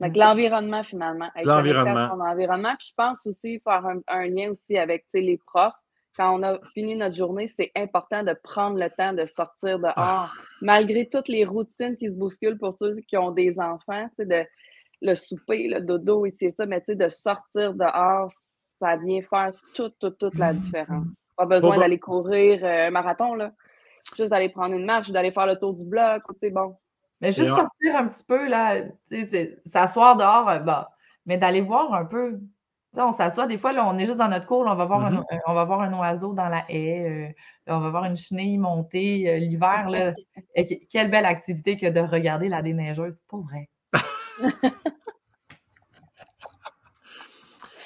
Donc, l'environnement, finalement. L'environnement. son environnement. Puis je pense aussi faire un, un lien aussi avec les profs. Quand on a fini notre journée, c'est important de prendre le temps de sortir dehors. Ah. Malgré toutes les routines qui se bousculent pour ceux qui ont des enfants, de, le souper, le dodo, ici et ça, mais de sortir dehors, ça vient faire toute, toute, toute la différence. Pas besoin bon. d'aller courir euh, un marathon, là. Juste d'aller prendre une marche, d'aller faire le tour du bloc, sais, bon. Mais juste sortir un petit peu, là, s'asseoir dehors, euh, bah, mais d'aller voir un peu. On s'assoit, des fois, là, on est juste dans notre cour, là, on, va voir un, Mhm. euh, on va voir un oiseau dans la haie, euh, on va voir une chenille monter euh, l'hiver. quelle belle activité que de regarder la déneigeuse, c'est pas vrai.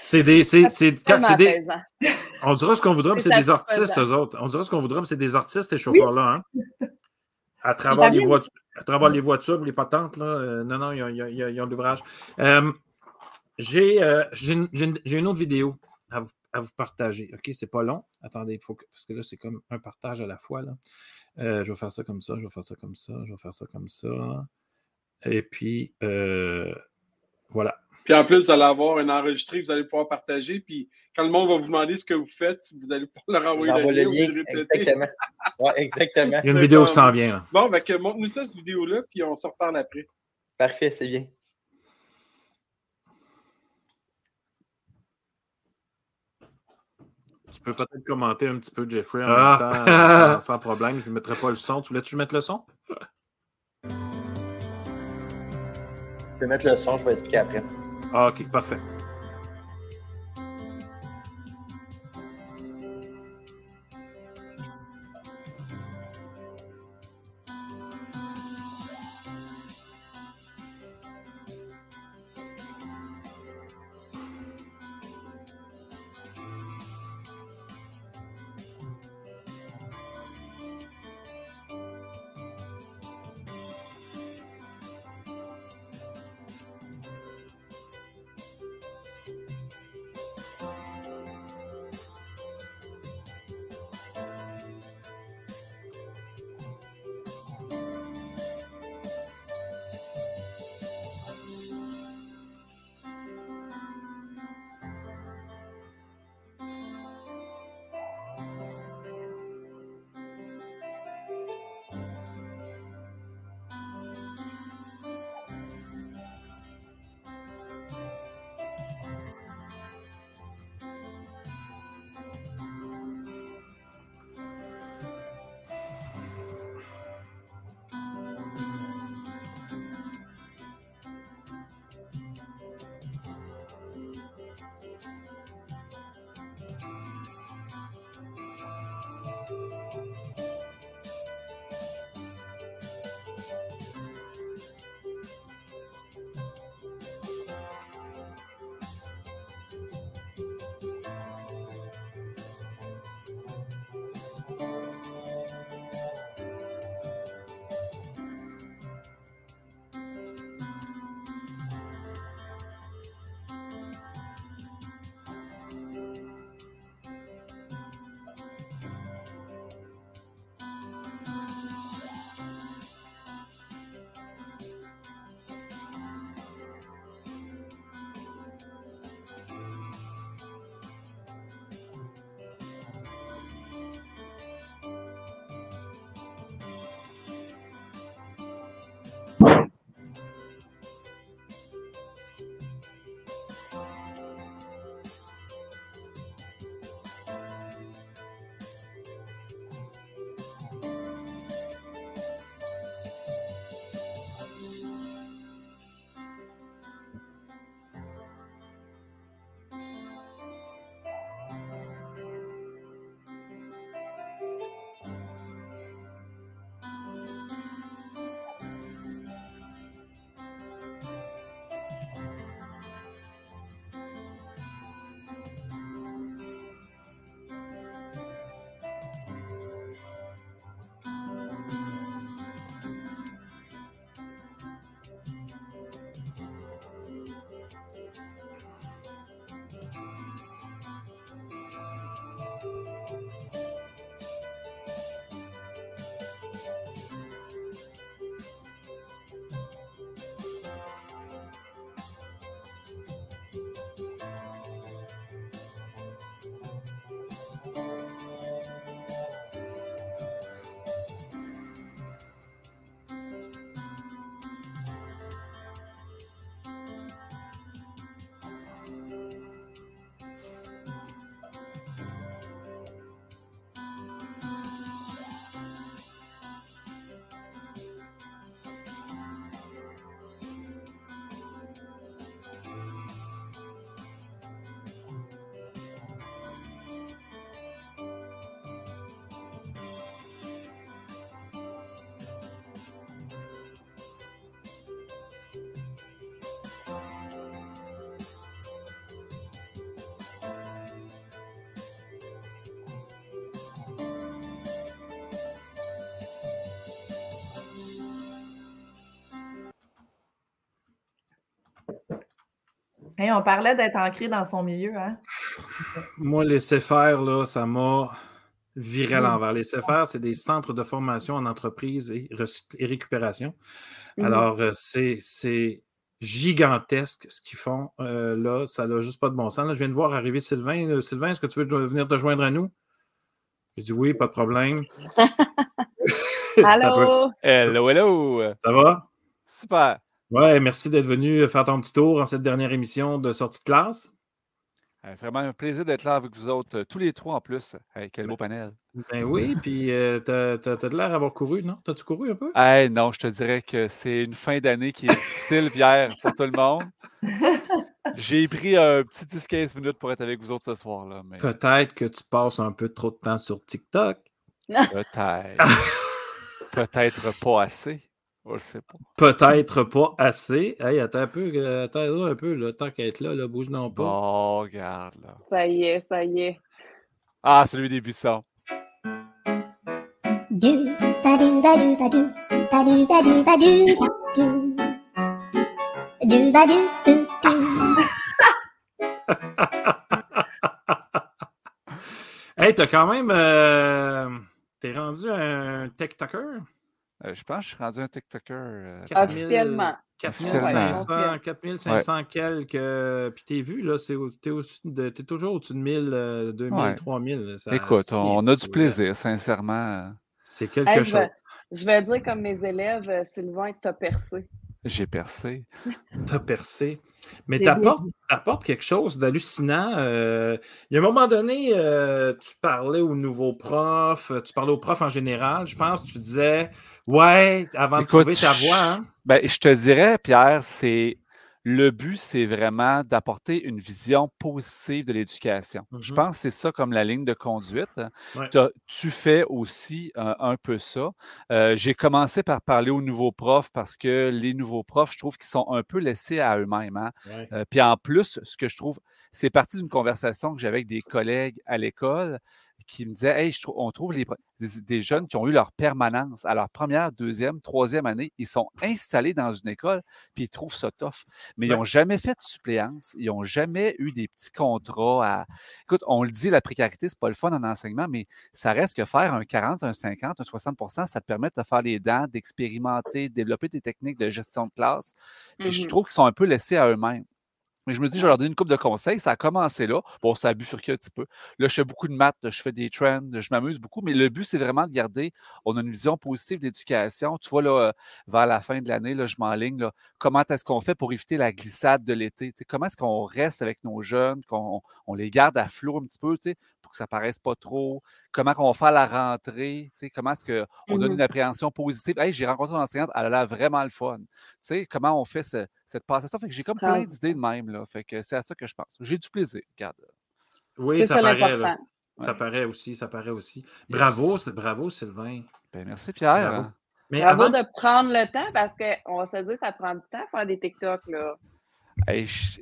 C'est des. C'est, des on dira ce qu'on voudra, mais C'est des artistes, eux autres. On dira ce qu'on voudra, mais c'est des artistes, ces chauffeurs-là. Hein? À travers, les voitures, à travers les voitures ou les patentes, là. euh, non, non, ils ont, l'ouvrage. Euh, j'ai, euh, j'ai, une, j'ai autre vidéo à vous, à vous partager. OK, c'est pas long. Attendez, il faut que, parce que là, c'est comme un partage à la fois. Là. Euh, je vais faire ça comme ça, je vais faire ça comme ça, je vais faire ça comme ça. Et puis, voilà. Puis en plus, vous allez avoir un enregistré, vous allez pouvoir partager. Puis quand le monde va vous demander ce que vous faites, vous allez pouvoir leur envoyer le le lien. Exactement. Ouais, exactement. Il y a une vidéo qui s'en vient. Là. Bon, ben, que montre-nous ça, cette vidéo-là, puis on s'en reparle après. Parfait, c'est bien. Tu peux peut-être commenter un petit peu, Jeffrey, en Ah. même temps, euh, sans, sans problème. Je ne mettrai pas le son. Tu voulais-tu que je mette le son? Tu peux mettre le son, je vais expliquer après. Ah, OK, parfait. Hey, on parlait d'être ancré dans son milieu, hein? Moi, les CFR, là, ça m'a viré à Mm. l'envers. Les CFR, c'est des centres de formation en entreprise et, récupération. Mhm. Alors, euh, c'est gigantesque ce qu'ils font euh, là. Ça n'a juste pas de bon sens. Là, je viens de voir arriver Sylvain. Euh, Sylvain, est-ce que tu veux venir te joindre à nous? J'ai dit oui, pas de problème. Allô? Hello, hello! Ça va? Super! Ouais, merci d'être venu faire ton petit tour en cette dernière émission de sortie de classe. Euh, Vraiment un plaisir d'être là avec vous autres, tous les trois en plus. Hey, quel beau panel. Ben oui, puis euh, t'as t'as- t'as de l'air d'avoir couru, non? T'as-tu couru un peu? Hey, non, je te dirais que c'est une fin d'année qui est difficile, Pierre, pour tout le monde. J'ai pris un petit 10-15 minutes pour être avec vous autres ce soir-là, mais Peut-être que tu passes un peu trop de temps sur TikTok. peut-être. Peut-être pas assez. On le sait pas. Peut-être pas assez. Hey, attends un peu, euh, attends un peu, là, tant qu'à être là, là, bouge non pas. Bon, regarde là. Ça y est, ça y est. Ah, celui des buissons. Hey, t'as quand même. euh, T'es rendu un TikToker? Euh, je pense que je suis rendu un TikToker. euh, 4000 Officiellement. 4500, Ouais. 4500 quelques. euh, Puis t'es vu, là, t'es au- de- t'es toujours au-dessus de 1000, euh, 2000, Ouais. 3000. ça- Écoute, on a du plaisir, sincèrement. C'est quelque Hey, je, chose. vais, je vais dire comme mes élèves, Sylvain, t'as percé. J'ai percé. T'as percé. Mais t'apportes quelque chose d'hallucinant. euh, Il y a un moment donné, euh, tu parlais aux nouveaux profs, tu parlais aux profs en général, je pense, tu disais Ouais, avant de trouver ta voix, hein? Ben, je te dirais, Pierre, c'est le but, c'est vraiment d'apporter une vision positive de l'éducation. Je Mhm. pense que c'est ça comme la ligne de conduite. Ouais. Tu fais aussi euh, un peu ça. Euh, J'ai commencé par parler aux nouveaux profs parce que les nouveaux profs, je trouve qu'ils sont un peu laissés à eux-mêmes. hein. Ouais. Euh, puis en plus, ce que je trouve, c'est parti d'une conversation que j'avais avec des collègues à l'école qui me disaient Hey, je on trouve les, des, des jeunes qui ont eu leur permanence à leur première, deuxième, troisième année. Ils sont installés dans une école, puis ils trouvent ça tough. Mais ils n'ont jamais fait de suppléance. Ils n'ont jamais eu des petits contrats à. Écoute, on le dit, la précarité, c'est pas le fun en enseignement, mais ça reste que faire un 40, un 50, un 60% ça te permet de faire les dents, d'expérimenter, de développer des techniques de gestion de classe. Puis je Mhm. trouve qu'ils sont un peu laissés à eux-mêmes. Mais je me dis, je vais leur donner une coupe de conseils. Ça a commencé là. Bon, ça a bifurqué un petit peu. Là, je fais beaucoup de maths, je fais des trends, je m'amuse beaucoup. Mais le but, c'est vraiment de garder, on a une vision positive de l'éducation. Tu vois, là, euh, vers la fin de l'année, là, je m'enligne. là, Comment est-ce qu'on fait pour éviter la glissade de l'été? Tu sais, comment est-ce qu'on reste avec nos jeunes, qu'on on les garde à flot un petit peu, tu sais, que ça paraisse pas trop? Comment on fait à la rentrée? Tu sais, comment est-ce qu'on donne Mhm. une appréhension positive? Hey, j'ai rencontré une enseignante, elle a l'air vraiment le fun. Tu sais, comment on fait ce- cette passation? Fait que j'ai comme plein d'idées de même, là. Fait que c'est à ça que je pense. J'ai du plaisir, regarde. Oui, ça ça paraît. là. Ouais. Ça paraît aussi, ça paraît aussi. Yes. Bravo, c'est- bravo, Sylvain. Ben, merci, Pierre. Bravo. Mais Bravo avant, de prendre le temps parce qu'on va se dire ça prend du temps faire des TikTok. Là. Hey, je-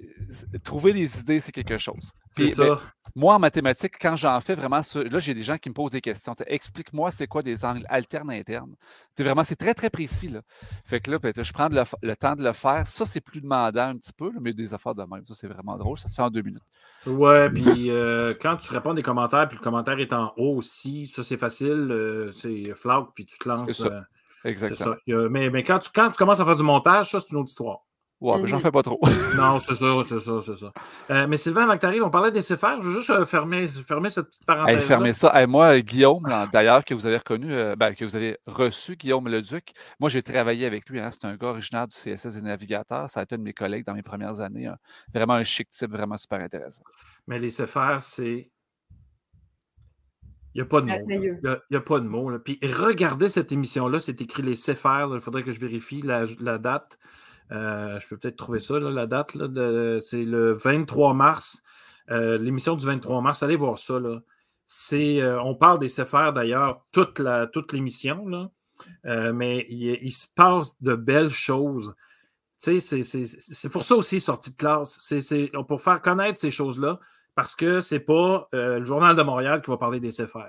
trouver des idées, c'est quelque chose. C'est Puis, ça. ben, moi, en mathématiques, quand j'en fais vraiment, là, j'ai des gens qui me posent des questions. Explique-moi, c'est quoi des angles alternes internes. C'est vraiment, c'est très, très précis. Là. Fait que là, peut-être, je prends le, temps de le faire. Ça, c'est plus demandant un petit peu, là, mais des affaires de même. Ça, c'est vraiment drôle. Ça se fait en deux minutes. Ouais, puis euh, quand tu réponds des commentaires, puis le commentaire est en haut aussi, ça c'est facile, euh, c'est flag, puis tu te lances. C'est ça. euh, Exactement. ça. Mais quand, tu, quand tu commences à faire du montage, ça c'est une autre histoire. Ouais, ben, j'en Mhm. fais pas trop. Non, c'est ça, c'est ça, c'est ça. Euh, mais Sylvain, avant que tu arrives, on parlait des CFR. Je veux juste euh, fermer, fermer cette petite parenthèse. Hey, fermez ça. Hey, moi, Guillaume, d'ailleurs, que vous avez reconnu, euh, ben, que vous avez reçu, Guillaume Leduc, moi, j'ai travaillé avec lui. hein, c'est un gars originaire du CSS des navigateurs. Ça a été un de mes collègues dans mes premières années. hein. Vraiment un chic type, vraiment super intéressant. Mais les CFR, c'est. Il n'y a pas de mots. Il n'y a, pas de mots. là. Puis regardez cette émission-là, c'est écrit les CFR. Il faudrait que je vérifie la, la date. Euh, je peux peut-être trouver ça, là, la date. c'est le 23 mars. Euh, L'émission du 23 mars. Allez voir ça. Là. C'est, euh, on parle des CFR d'ailleurs toute, la, toute l'émission. là. Mais il, il se passe de belles choses. C'est- c'est c'est pour ça aussi, sortie de classe. C'est c'est- pour faire connaître ces choses-là, parce que c'est pas euh, le Journal de Montréal qui va parler des CFR.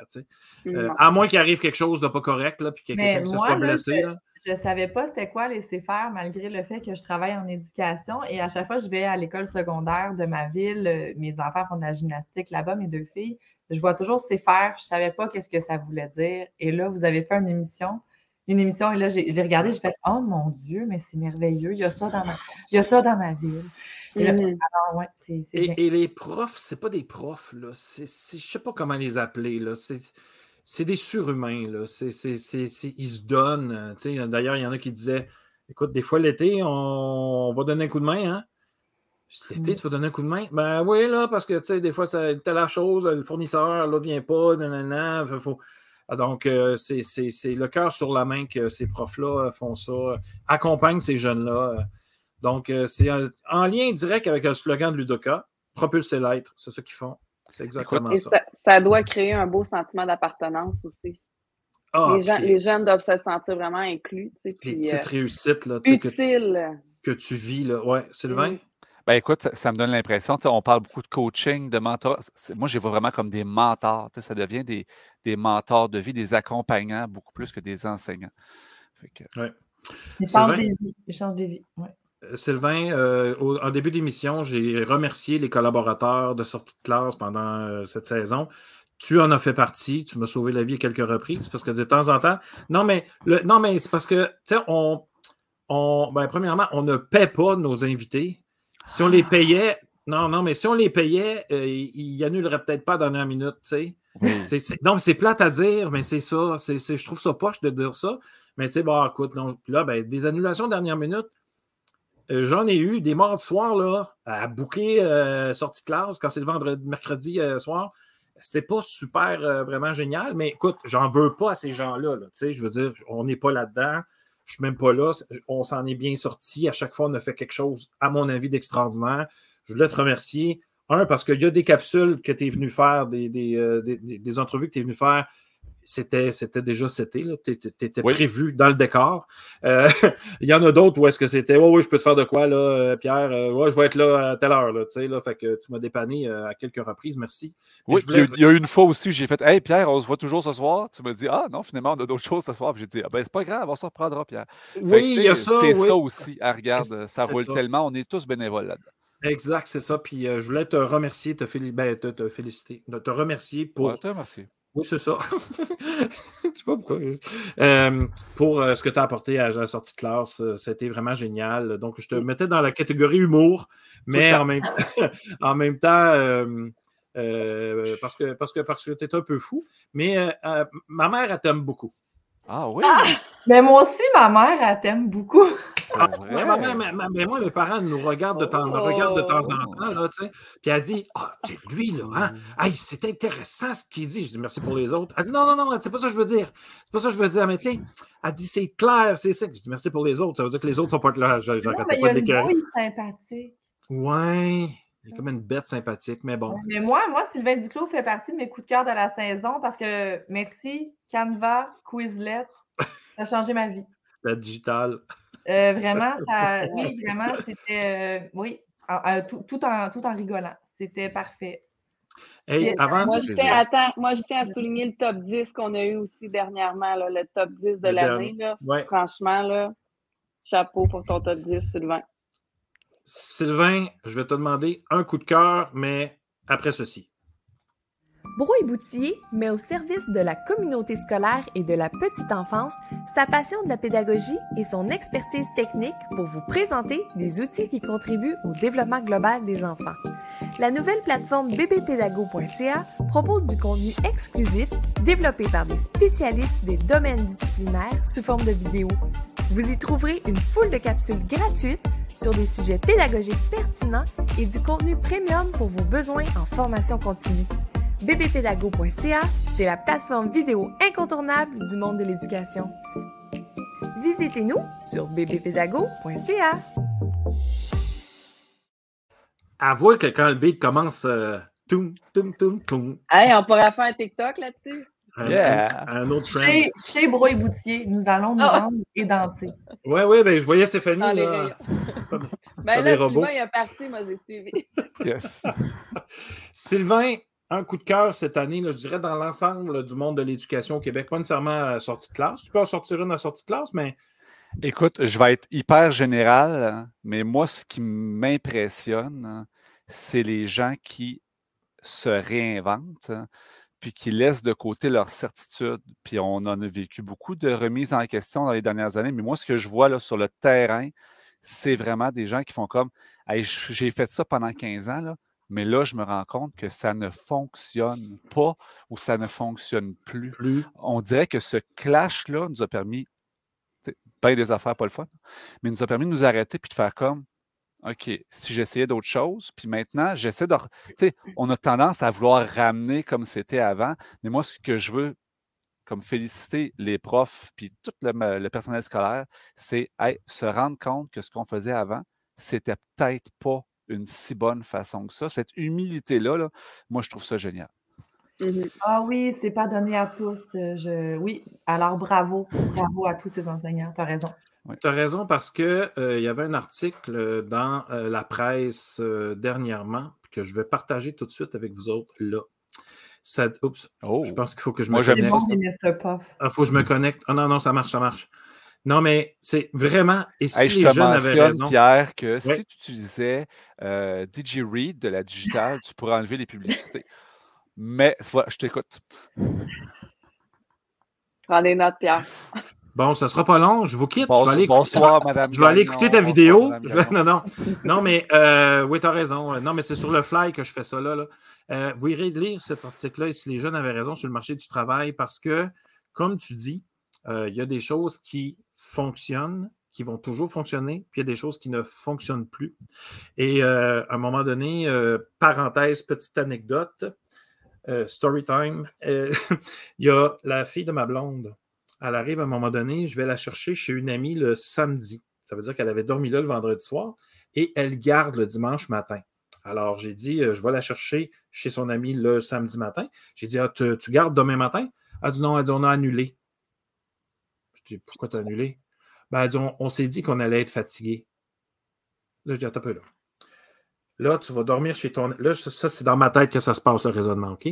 Euh, à moins qu'il arrive quelque chose de pas correct, là, puis que quelqu'un se soit blessé. là. Je ne savais pas c'était quoi laisser faire malgré le fait que je travaille en éducation. Et à chaque fois, je vais à l'école secondaire de ma ville. euh, Mes enfants font de la gymnastique là-bas, mes deux filles. Je vois toujours c'est faire. Je ne savais pas qu'est-ce que ça voulait dire. Et là, vous avez fait une émission. Une émission, et là, j'ai- je l'ai regardée, j'ai fait Oh mon Dieu, mais c'est merveilleux. Il y a ça dans ma, il y a ça dans ma ville. Et là, Mhm. alors, ouais, c'est. Et, et les profs, c'est pas des profs, là. C'est, c'est- je sais pas comment les appeler, là. C'est, c'est des surhumains, là. C'est, c'est- c'est- c'est- ils se donnent. euh, D'ailleurs, il y en a qui disaient Écoute, des fois, l'été, on, on va donner un coup de main, hein? L'été, Mm. tu vas donner un coup de main? Ben oui, là, parce que, tu sais, des fois, ça telle la chose, le fournisseur, là, vient pas, nanana, faut- Ah, Donc, euh, c'est, c'est- c'est le cœur sur la main que ces profs-là euh, font ça, accompagnent ces jeunes-là. Donc, c'est en lien direct avec le slogan de Ludoka, propulser l'être. C'est ça qu'ils font. C'est exactement Et ça. ça, ça doit créer un beau sentiment d'appartenance aussi. Ah, les, gens, les jeunes doivent se sentir vraiment inclus. tu sais, les Puis, petites euh, réussites là, tu sais, que, tu vis. Là. Ouais, Sylvain? Mm. Ben écoute, ça, ça me donne l'impression, on parle beaucoup de coaching, de mentor. Moi, je les vois vraiment comme des mentors. Ça devient des, des mentors de vie, des accompagnants, beaucoup plus que des enseignants. Fait que- Ils changent des vies. Ils changent des vies. ouais. Sylvain, euh, au- en début d'émission, j'ai remercié les collaborateurs de sortie de classe pendant euh, cette saison. Tu en as fait partie, tu m'as sauvé la vie à quelques reprises parce que de temps en temps. Non, mais, le, non, mais c'est parce que, tu sais, on, on, ben, premièrement, on ne paie pas nos invités. Si on les payait, non, non, mais si on les payait, euh, ils annuleraient peut-être pas à la dernière minute, tu sais. C'est- c'est- non, mais c'est plate à dire, mais c'est ça. C'est, c'est- je trouve ça poche de dire ça. Mais tu sais, bon, écoute, non, là, ben, des annulations dernière minute, j'en ai eu des morts de soir là, à bouquer euh, sortie de classe quand c'est le vendredi, mercredi euh, soir. C'était pas super euh, vraiment génial, mais écoute, j'en veux pas à ces gens-là. je veux dire, on n'est pas là-dedans. Je suis même pas là. On s'en est bien sorti. À chaque fois, on a fait quelque chose, à mon avis, d'extraordinaire. Je voulais te remercier. Un, parce qu'il y a des capsules que tu es venu faire, des, euh, des- des- des entrevues que tu es venu faire. C'était, c'était déjà c'était, tu étais Oui. prévu dans le décor. Euh, il y en a d'autres où est-ce que c'était Oh oui, je peux te faire de quoi, là, euh, Pierre? Euh, ouais, je vais être là à telle heure. Là, tu sais, là, fait que tu m'as dépanné à quelques reprises, merci. Oui, il y a eu- il y a eu une fois aussi, j'ai fait Hey Pierre, on se voit toujours ce soir. Tu m'as dit Ah non, finalement, on a d'autres choses ce soir. J'ai dit Ah ben, c'est pas grave, on se reprendra, Pierre. Fait Oui, tu il y a sais, ça. C'est oui. ça aussi. Ah, regarde, ça roule ça. tellement. On est tous bénévoles là-dedans. Exact, c'est ça. Puis euh, je voulais te remercier, te, féli- ben, te, te féliciter, te remercier pour. Ouais, toi, merci. Oui, c'est ça. Je sais pas pourquoi. Euh, pour euh, ce que tu as apporté à la sortie de classe, euh, c'était vraiment génial. Donc, je te mettais dans la catégorie humour, mais en même, en même temps, parce que, parce que, parce que tu es un peu fou. Mais ma mère, elle t'aime beaucoup. Ah oui. Mais moi aussi, ma mère, elle t'aime beaucoup. Ah, ouais, ma mère, ma- ma- mais moi, mes parents nous regardent de temps, me regardent de temps en temps, là, tu sais. Puis elle dit Ah, c'est lui, là, hein? Hey, c'est intéressant ce qu'il dit. Je dis merci pour les autres. Elle dit non, non, non, c'est pas ça que je veux dire. C'est pas ça que je veux dire. Mais tiens, elle dit c'est clair, c'est ça. Je dis merci pour les autres. Ça veut dire que les autres sont pas clairs. Je- Non, mais il y pas a de une sympathique. Ouais, il est comme une bête sympathique, mais bon. Mais moi, moi, Sylvain Duclos fait partie de mes coups de cœur de la saison parce que merci, Canva, Quizlet, ça a changé ma vie. La digitale. Euh, vraiment, ça, oui, vraiment, c'était, euh, oui, en- tout, tout en, tout en rigolant. C'était parfait. Hey, Puis, avant. Moi, je tiens, attends, moi, je tiens à souligner le top 10 qu'on a eu aussi dernièrement, là, le top 10 de l'année. Ouais. Franchement, là, chapeau pour ton top 10, Sylvain. Sylvain, je vais te demander un coup de cœur, mais après ceci. Brouille Boutier met au service de la communauté scolaire et de la petite enfance sa passion de la pédagogie et son expertise technique pour vous présenter des outils qui contribuent au développement global des enfants. La nouvelle plateforme bbpédago.ca propose du contenu exclusif développé par des spécialistes des domaines disciplinaires sous forme de vidéos. Vous y trouverez une foule de capsules gratuites sur des sujets pédagogiques pertinents et du contenu premium pour vos besoins en formation continue bbpédago.ca, c'est la plateforme vidéo incontournable du monde de l'éducation. Visitez-nous sur bbpédago.ca. Avoue que quand le beat commence, euh, toum, toum, toum, toum, Hey, on pourrait faire un TikTok là-dessus? Un, Yeah. un- un autre. Chez, chez Brouille Boutier, nous allons nous Ah. rendre et danser. Oui, oui, ben, je voyais Stéphanie. Dans les là. rayons. Comme Ben les là, robots. Sylvain, il est parti, moi, j'ai suivi. Yes. Sylvain, un coup de cœur cette année, là, je dirais dans l'ensemble du monde de l'éducation au Québec, pas nécessairement à sortie de classe. Tu peux en sortir une à sortie de classe, mais Écoute, je vais être hyper général, hein, mais moi, ce qui m'impressionne, hein, c'est les gens qui se réinventent, hein, puis qui laissent de côté leur certitude. Puis on en a vécu beaucoup de remises en question dans les dernières années, mais moi, ce que je vois là, sur le terrain, c'est vraiment des gens qui font comme Hey, j'ai fait ça pendant 15 ans, là, mais là, je me rends compte que ça ne fonctionne pas ou ça ne fonctionne plus. Plus. On dirait que ce clash-là nous a permis, bien des affaires, pas le fun, mais nous a permis de nous arrêter puis de faire comme OK, si j'essayais d'autres choses, puis maintenant, j'essaie de. re- Tu sais, on a tendance à vouloir ramener comme c'était avant, mais moi, ce que je veux, comme féliciter les profs puis tout le, personnel scolaire, c'est hey, se rendre compte que ce qu'on faisait avant, c'était peut-être pas une si bonne façon que ça. Cette humilité-là, là, moi, je trouve ça génial. Mhm. Ah oui, c'est pas donné à tous. euh, Je... Oui, alors bravo. Bravo à tous ces enseignants. Tu as raison. Tu as raison parce qu'il il y avait un article dans euh, la presse euh, dernièrement que je vais partager tout de suite avec vous autres là. Ça, oups, Oh, je pense qu'il faut que je me Moi, j'aime C'est connecte. Il faut que je me connecte. Ah non, non, ça marche, ça marche. Non, mais c'est vraiment. Et si Hey, je les te jeunes avaient mentionne, raison. Pierre, que Ouais. si tu utilisais euh, DigiRead de la digitale, tu pourrais enlever les publicités. Mais voilà, je t'écoute. Prends des notes, Pierre. Bon, ne sera pas long. Je vous quitte. je Bonsoir, vais aller écouter- bonsoir, Madame Je vais aller écouter ta Bonsoir, vidéo. Je. Non, non. Non, mais euh, oui, tu as raison. Non, mais c'est sur le fly que je fais ça là. là. Euh, vous irez lire cet article-là et si les jeunes avaient raison sur le marché du travail parce que, comme tu dis, euh, il y a des choses qui fonctionnent, qui vont toujours fonctionner, puis il y a des choses qui ne fonctionnent plus. Et euh, à un moment donné, euh, parenthèse, petite anecdote, euh, story time, il y a la fille de ma blonde. Elle arrive à un moment donné, je vais la chercher chez une amie le samedi. Ça veut dire qu'elle avait dormi là le vendredi soir et elle garde le dimanche matin. Alors, j'ai dit, euh, je vais la chercher chez son ami le samedi matin. J'ai dit, ah, tu, tu gardes demain matin? Elle a dit non, elle a dit, on a annulé. Je dis, pourquoi tu as annulé? Ben, elle a dit, on, on s'est dit qu'on allait être fatigué. Là, je dis, attends peu là. Là, tu vas dormir chez ton. Là, ça, c'est dans ma tête que ça se passe, le raisonnement, OK?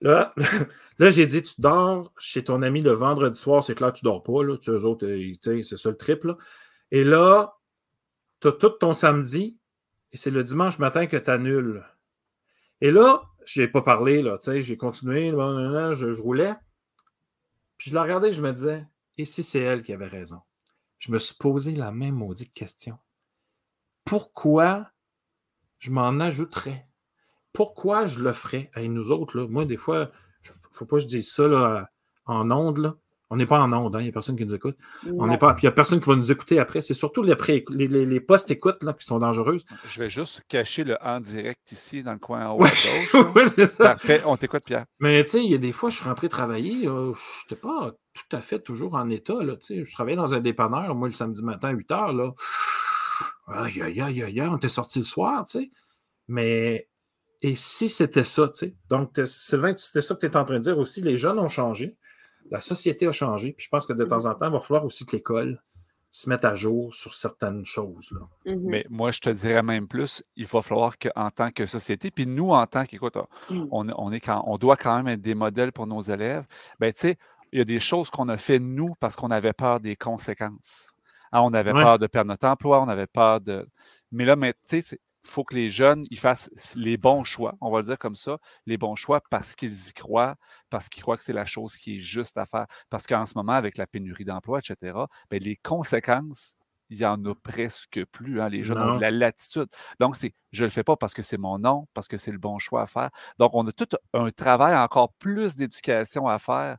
Là, là j'ai dit, tu dors chez ton ami le vendredi soir, c'est clair, tu dors pas, là. Tu eux autres, euh, c'est ça le trip, là. Et là, tu as tout ton samedi, et c'est le dimanche matin que tu annules. Et là, je n'ai pas parlé, là, j'ai continué, je, roulais. Puis je la regardais, je me disais, et si c'est elle qui avait raison? Je me suis posé la même maudite question. Pourquoi je m'en ajouterais? Pourquoi je le ferais? Hey, nous autres, là, moi, des fois, il ne faut pas que je dise ça là, en ondes. Là. On n'est pas en ondes, hein, il n'y a personne qui nous écoute. On n'est pas, puis il n'y a personne qui va nous écouter après. C'est surtout les, pré- les, les, les post-écoutes là, qui sont dangereuses. Je vais juste cacher le en direct ici dans le coin en haut à gauche. oui, c'est ça. Parfait, on t'écoute, Pierre. Mais tu sais, il y a des fois, je suis rentré travailler, je n'étais pas tout à fait toujours en état. Là, tu sais. je travaillais dans un dépanneur, moi, le samedi matin à 8 heures. Là. Aïe, aïe, aïe, aïe, aïe, on était sorti le soir, tu sais. Mais, et si c'était ça, tu sais? Donc, Sylvain, c'était ça que tu es en train de dire aussi. Les jeunes ont changé, la société a changé, puis je pense que de temps en temps, il va falloir aussi que l'école se mette à jour sur certaines choses. Là. Mhm. Mais moi, je te dirais même plus, il va falloir qu'en tant que société, puis nous, en tant qu'écoute, Mm. on, on, est quand, on doit quand même être des modèles pour nos élèves. Ben, tu sais, il y a des choses qu'on a fait nous parce qu'on avait peur des conséquences. Hein, on avait Ouais. peur de perdre notre emploi, on avait peur de. Mais là, mais, faut que les jeunes ils fassent les bons choix, on va le dire comme ça, les bons choix parce qu'ils y croient, parce qu'ils croient que c'est la chose qui est juste à faire. Parce qu'en ce moment, avec la pénurie d'emploi, etc., ben, les conséquences, il n'y en a presque plus. hein. Les jeunes ont de la latitude. Donc, c'est je ne le fais pas parce que c'est mon nom, parce que c'est le bon choix à faire. Donc, on a tout un travail, encore plus d'éducation à faire.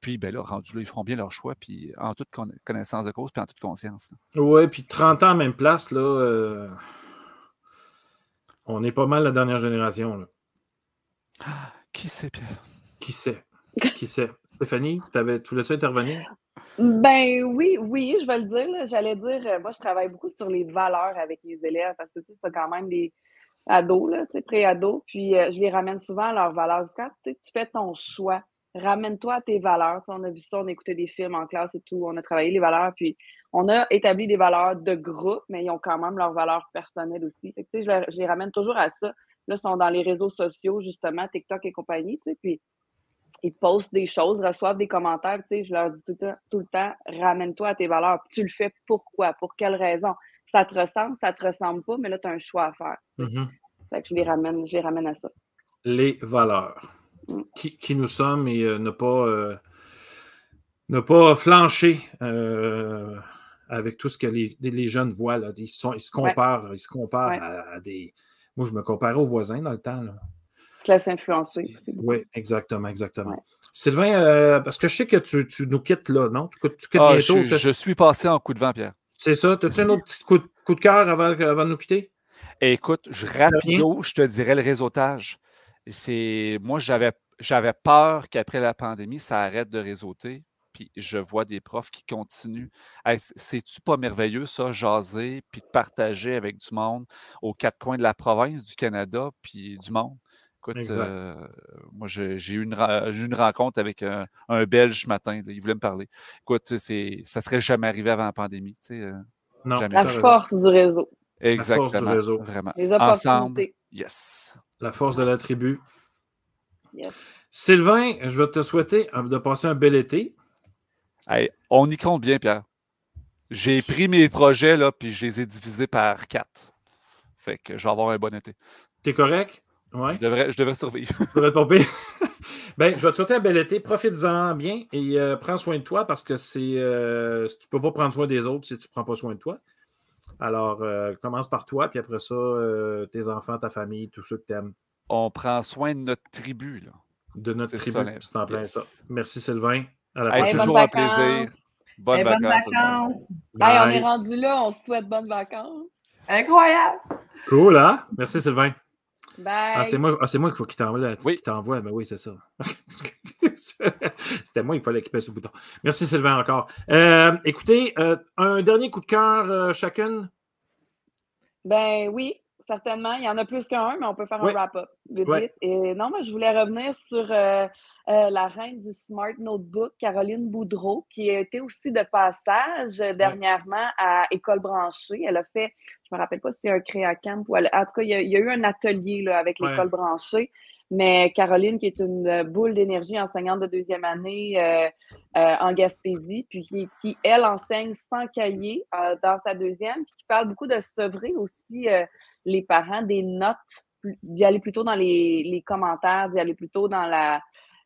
Puis, ben là, rendu là, ils feront bien leur choix, puis en toute conna- connaissance de cause, puis en toute conscience. Oui, puis 30 ans à même place, là, euh, on est pas mal la dernière génération. Là. Qui sait, Pierre? Qui sait? Qui sait? Stéphanie, t'avais- tu voulais-tu intervenir? Ben oui, oui, je vais le dire. là. J'allais dire, euh, moi, je travaille beaucoup sur les valeurs avec mes élèves parce que tu sais, c'est quand même des ados, là, tu sais, pré-ados. Puis euh, je les ramène souvent à leurs valeurs. Quand tu sais, tu fais ton choix, ramène-toi à tes valeurs. Tu sais, on a vu ça, on a écouté des films en classe et tout, on a travaillé les valeurs, puis on a établi des valeurs de groupe, mais ils ont quand même leurs valeurs personnelles aussi. Fait que, je, les- je les ramène toujours à ça. Là, ils sont dans les réseaux sociaux, justement, TikTok et compagnie, puis ils postent des choses, reçoivent des commentaires, je leur dis tout le temps, tout le temps ramène-toi à tes valeurs. Tu le fais pourquoi? Pour quelle raison? Ça te ressemble, ça te ressemble pas, mais là, tu as un choix à faire. Fait que je les ramène, je les ramène à ça. Les valeurs. Mm. Qui, qui nous sommes et euh, ne pas euh, ne pas flancher euh, avec tout ce que les, les jeunes voient. Là. Ils, sont- ils se comparent, ils se comparent Ouais. à, à des. Moi, je me comparais aux voisins dans le temps. Là. Tu te laisses influencer aussi. Oui, exactement, exactement. Ouais. Sylvain, euh, parce que je sais que tu, tu nous quittes là, non? Tu, tu quittes Ah, bientôt? je, je suis passé en coup de vent, Pierre. C'est ça? As-tu un autre petit coup, de- coup de cœur avant, avant de nous quitter? Écoute, je, rapido, je te dirais le réseautage. C'est moi, j'avais j'avais peur qu'après la pandémie, ça arrête de réseauter. Puis je vois des profs qui continuent. Hey, C'est-tu pas merveilleux, ça, jaser, puis de partager avec du monde aux quatre coins de la province, du Canada, puis du monde? Écoute, euh, moi, j'ai eu une, ra- j'ai eu une rencontre avec un, un Belge ce matin. là, il voulait me parler. Écoute, c'est, ça serait jamais arrivé avant la pandémie. tu sais, euh, Non. jamais. La force du réseau, Exactement. force du réseau. Vraiment. les Ensemble, yes. La force de la tribu. Yes. Sylvain, je vais te souhaiter de passer un bel été. Hey, on y compte bien, Pierre. J'ai pris mes projets, là, puis je les ai divisés par quatre. Fait que je vais avoir un bon été. T'es correct? Oui. Je, devrais, je devrais survivre. Pas pire. ben, je vais te souhaiter un bel été. Profites-en bien et euh, prends soin de toi parce que c'est euh, si tu peux pas prendre soin des autres si tu prends pas soin de toi. Alors, euh, commence par toi, puis après ça, euh, tes enfants, ta famille, tous ceux que tu aimes On prend soin de notre tribu, là. de notre tribu. C'est en plein yes. ça. Merci Sylvain. À la Hey, toujours un vacances. plaisir. Bonnes Hey, bonnes vacances. Hey, on est rendu là, on se souhaite bonnes vacances. Incroyable. Cool, hein? Merci Sylvain. Bye. Ah, c'est moi, ah, c'est moi qu'il faut qu'il t'envoie. Oui. t'envoie. Ben oui, c'est ça. C'était moi, il fallait qu'il pèse ce bouton. Merci Sylvain encore. Euh, écoutez, euh, un dernier coup de cœur euh, chacune? Ben oui, certainement. Il y en a plus qu'un, mais on peut faire Oui. un wrap-up. Vite. Et non, moi, je voulais revenir sur euh, euh, la reine du Smart Notebook, Caroline Boudreau, qui été aussi de passage euh, dernièrement à École branchée. Elle a fait, je me rappelle pas si c'était un créa camp ou elle- en tout cas, il y a, il y a eu un atelier là, avec l'école branchée. Mais Caroline, qui est une boule d'énergie enseignante de deuxième année euh, euh, en Gaspésie, puis qui, qui, elle, enseigne sans cahier euh, dans sa deuxième, puis qui parle beaucoup de sevrer aussi euh, les parents des notes, d'y aller plutôt dans les, les commentaires, d'y aller plutôt dans la,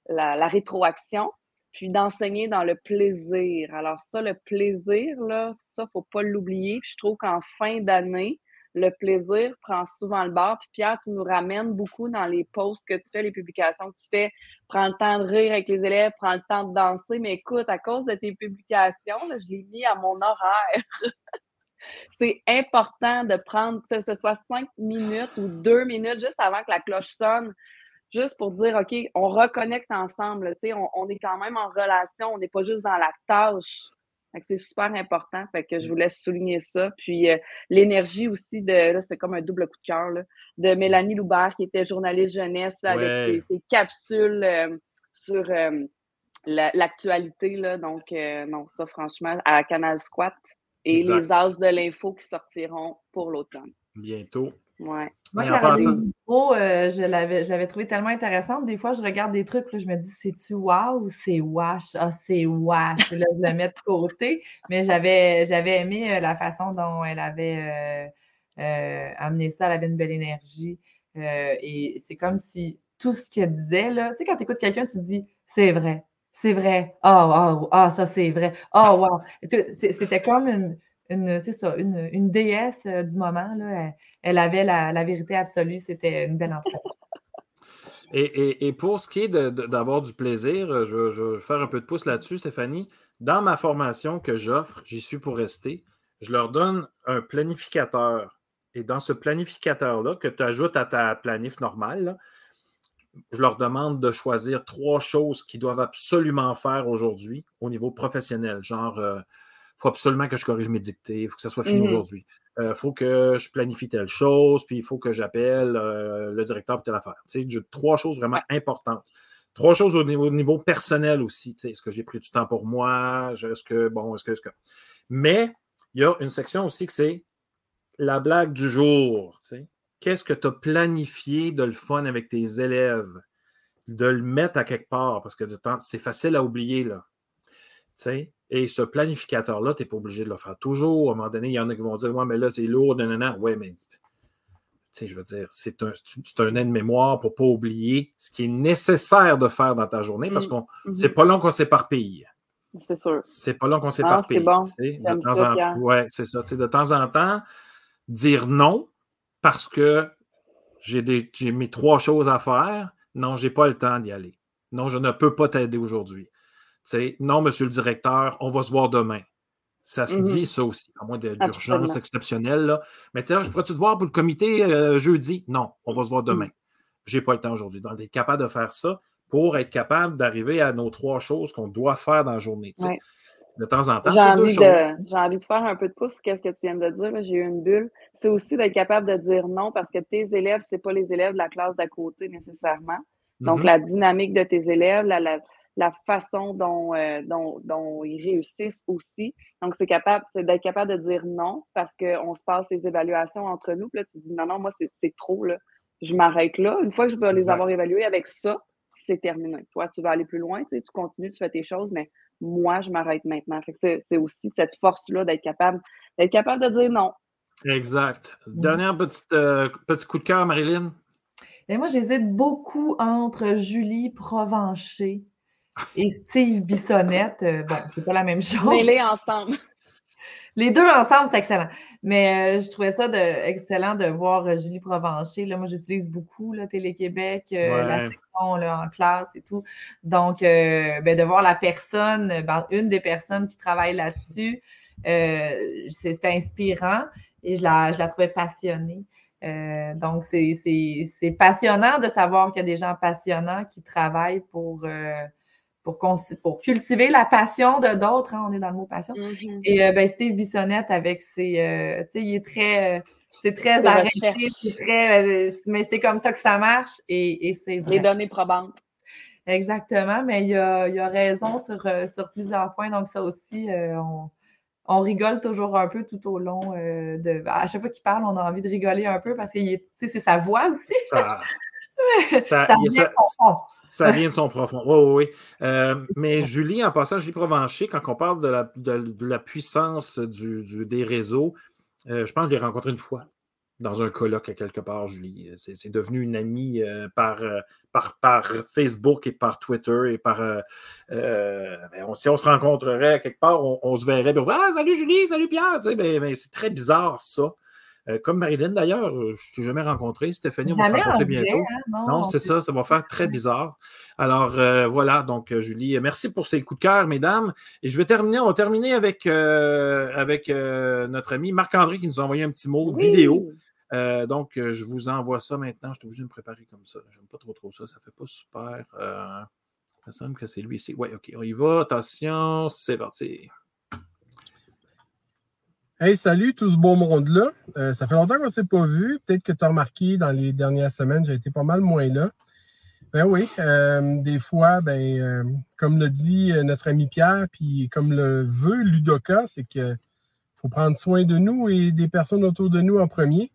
la, la rétroaction, puis d'enseigner dans le plaisir. Alors ça, le plaisir, là, ça, faut pas l'oublier. Je trouve qu'en fin d'année, le plaisir prend souvent le bord. Puis Pierre, tu nous ramènes beaucoup dans les posts que tu fais, les publications que tu fais. Prends le temps de rire avec les élèves, prends le temps de danser. Mais écoute, à cause de tes publications, je l'ai mis à mon horaire. C'est important de prendre, que ce soit cinq minutes ou deux minutes juste avant que la cloche sonne, juste pour dire, OK, on reconnecte ensemble. On, on est quand même en relation, on n'est pas juste dans la tâche. C'est super important. Fait que je voulais souligner ça. Puis euh, l'énergie aussi de, là, c'est comme un double coup de cœur, là, de Mélanie Loubert, qui était journaliste jeunesse, là, Ouais. avec ses, ses capsules euh, sur euh, la- l'actualité. Donc, non, ça, franchement, à Canal Squat. Et Exact. les As de l'info qui sortiront pour l'automne. Bientôt. Ouais. Moi, euh, je l'avais je l'avais trouvée tellement intéressante. Des fois, je regarde des trucs, là, je me dis, c'est-tu wow ou c'est wash? Ah, c'est wash. Et Là, je la mets de côté. Mais j'avais j'avais aimé euh, la façon dont elle avait euh, euh, amené ça. Elle avait une belle énergie. Euh, et c'est comme si tout ce qu'elle disait, là, tu sais, quand tu écoutes quelqu'un, tu dis, c'est vrai. C'est vrai. Ah, oh, ça, c'est vrai. Oh, wow. C'était comme une, une, c'est ça, une, une déesse euh, du moment. Là. Elle, avait la, la vérité absolue. C'était une belle entrevue. Et, et- et pour ce qui est d'avoir du plaisir, euh, je, je vais faire un peu de pouce là-dessus, Stéphanie. Dans ma formation que j'offre, j'y suis pour rester, je leur donne un planificateur. Et dans ce planificateur-là, que tu ajoutes à ta planif normale, je leur demande de choisir trois choses qu'ils doivent absolument faire aujourd'hui au niveau professionnel. Genre, il faut absolument que je corrige mes dictées, il faut que ça soit fini Mhm. aujourd'hui. Il faut que je planifie telle chose, puis il faut que j'appelle euh, le directeur pour telle affaire. Tu sais, trois choses vraiment importantes. Trois choses au niveau, au niveau personnel aussi. Tu sais, Est-ce que j'ai pris du temps pour moi? Est-ce que, bon, est-ce que, est-ce que? Mais il y a une section aussi que c'est la blague du jour. tu sais. Qu'est-ce que tu as planifié de le fun avec tes élèves? de le mettre à quelque part parce que de temps, c'est facile à oublier. Là. Tu sais, Et ce planificateur-là, tu n'es pas obligé de le faire toujours. À un moment donné, il y en a qui vont dire Ouais, mais là, c'est lourd, non, non, non. Ouais, mais je veux dire, c'est un, c'est un aide-mémoire pour ne pas oublier ce qui est nécessaire de faire dans ta journée parce Mm. qu'on Mhm. c'est pas long qu'on s'éparpille. C'est sûr. C'est pas long qu'on Ah, s'éparpille. c'est bon. De temps ça, en ouais, c'est ça. De temps en temps, dire non parce que j'ai des j'ai mes trois choses à faire. Non, j'ai pas le temps d'y aller. Non, je ne peux pas t'aider aujourd'hui. Sais, non, monsieur le directeur, on va se voir demain. Ça se Mhm. dit, ça aussi, à moins d'urgence exceptionnelle. Là. Mais tu sais, ah, je pourrais-tu te voir pour le comité euh, jeudi? Non, on va se voir demain. J'ai pas le temps aujourd'hui. Donc, d'être capable de faire ça pour être capable d'arriver à nos trois choses qu'on doit faire dans la journée. Ouais. De temps en temps, J'ai c'est deux choses. de, j'ai envie de faire un peu de pouce sur ce que tu viens de dire. J'ai eu une bulle. C'est aussi d'être capable de dire non parce que tes élèves, ce pas les élèves de la classe d'à côté nécessairement. Donc, Mhm. la dynamique de tes élèves, la, la, la façon dont, euh, dont, dont ils réussissent aussi. Donc, c'est capable, c'est d'être capable de dire non parce qu'on se passe les évaluations entre nous. Puis là, tu dis non, non, moi, c'est, c'est trop. Là. Je m'arrête là. Une fois que je vais les avoir évalués avec ça, c'est terminé. Toi, tu vas aller plus loin, tu, sais, tu continues, tu fais tes choses, mais moi, je m'arrête maintenant. Fait que c'est, c'est aussi cette force-là d'être capable, d'être capable de dire non. Exact. Mm. Dernière petite, euh, petit coup de cœur, Marilyn. Et moi, j'hésite beaucoup entre Julie Provencher et Steve Bissonnette. Euh, bon, c'est pas la même chose. Mêlés ensemble. Les deux ensemble, c'est excellent. Mais euh, je trouvais ça de, excellent de voir euh, Julie Provencher. Là, moi, j'utilise beaucoup Télé-Québec, euh, la section là, en classe et tout. Donc, euh, ben, de voir la personne, ben, une des personnes qui travaille là-dessus, euh, c'est c'est inspirant et je la, je la trouvais passionnée. Euh, donc, c'est- c'est c'est passionnant de savoir qu'il y a des gens passionnants qui travaillent pour, euh, pour, cultiver la passion de d'autres. hein, on est dans le mot passion. Mhm. Et euh, ben, Steve Bissonnette avec ses. euh, tu sais, il est très. euh, c'est très arrêté, recherches. c'est très. mais c'est comme ça que ça marche et, et c'est vrai. Les données probantes. Exactement, mais il a, il a raison sur, sur plusieurs points. Donc, ça aussi, euh, on, on rigole toujours un peu tout au long euh, de. À chaque fois qu'il parle, on a envie de rigoler un peu parce que c'est sa voix aussi. Ça, ça- vient ça- profond. ça vient de son profond. Oui, oui, oui. Euh, mais Julie, en passant, Julie Provencher, quand on parle de la, de, de la puissance du, du- des réseaux, euh, je pense que je l'ai rencontrée une fois dans un colloque à quelque part, Julie. C'est c'est devenu une amie euh, par, euh, par, par Facebook et par Twitter et par. euh, euh, ben, on- si on se rencontrerait à quelque part, on, on se verrait. on ah, salut Julie, salut Pierre. Tu sais, ben, ben, c'est très bizarre, ça. Euh, comme Marilyn, d'ailleurs, euh, je ne t'ai jamais rencontré. Stéphanie, on va se rencontrer bientôt. hein, non, Non, on c'est ça, ça va faire très bizarre. Alors euh, voilà, donc Julie, merci pour ces coups de cœur, mesdames. Et je vais terminer, on va terminer avec, euh, avec notre ami Marc-André qui nous a envoyé un petit mot Oui. vidéo. Euh, donc, euh, je vous envoie ça maintenant. Je suis obligé de me préparer comme ça. J'aime pas trop trop ça. Ça fait pas super. euh, Ça semble que c'est lui ici. Oui, OK, on y va. Attention, c'est parti. Hey, salut tout ce beau monde-là. Euh, ça fait longtemps qu'on ne s'est pas vu. Peut-être que tu as remarqué dans les dernières semaines, j'ai été pas mal moins là. Ben oui, euh, des fois, ben, euh, comme l'a dit notre ami Pierre, puis comme le veut Ludoka, c'est que faut prendre soin de nous et des personnes autour de nous en premier.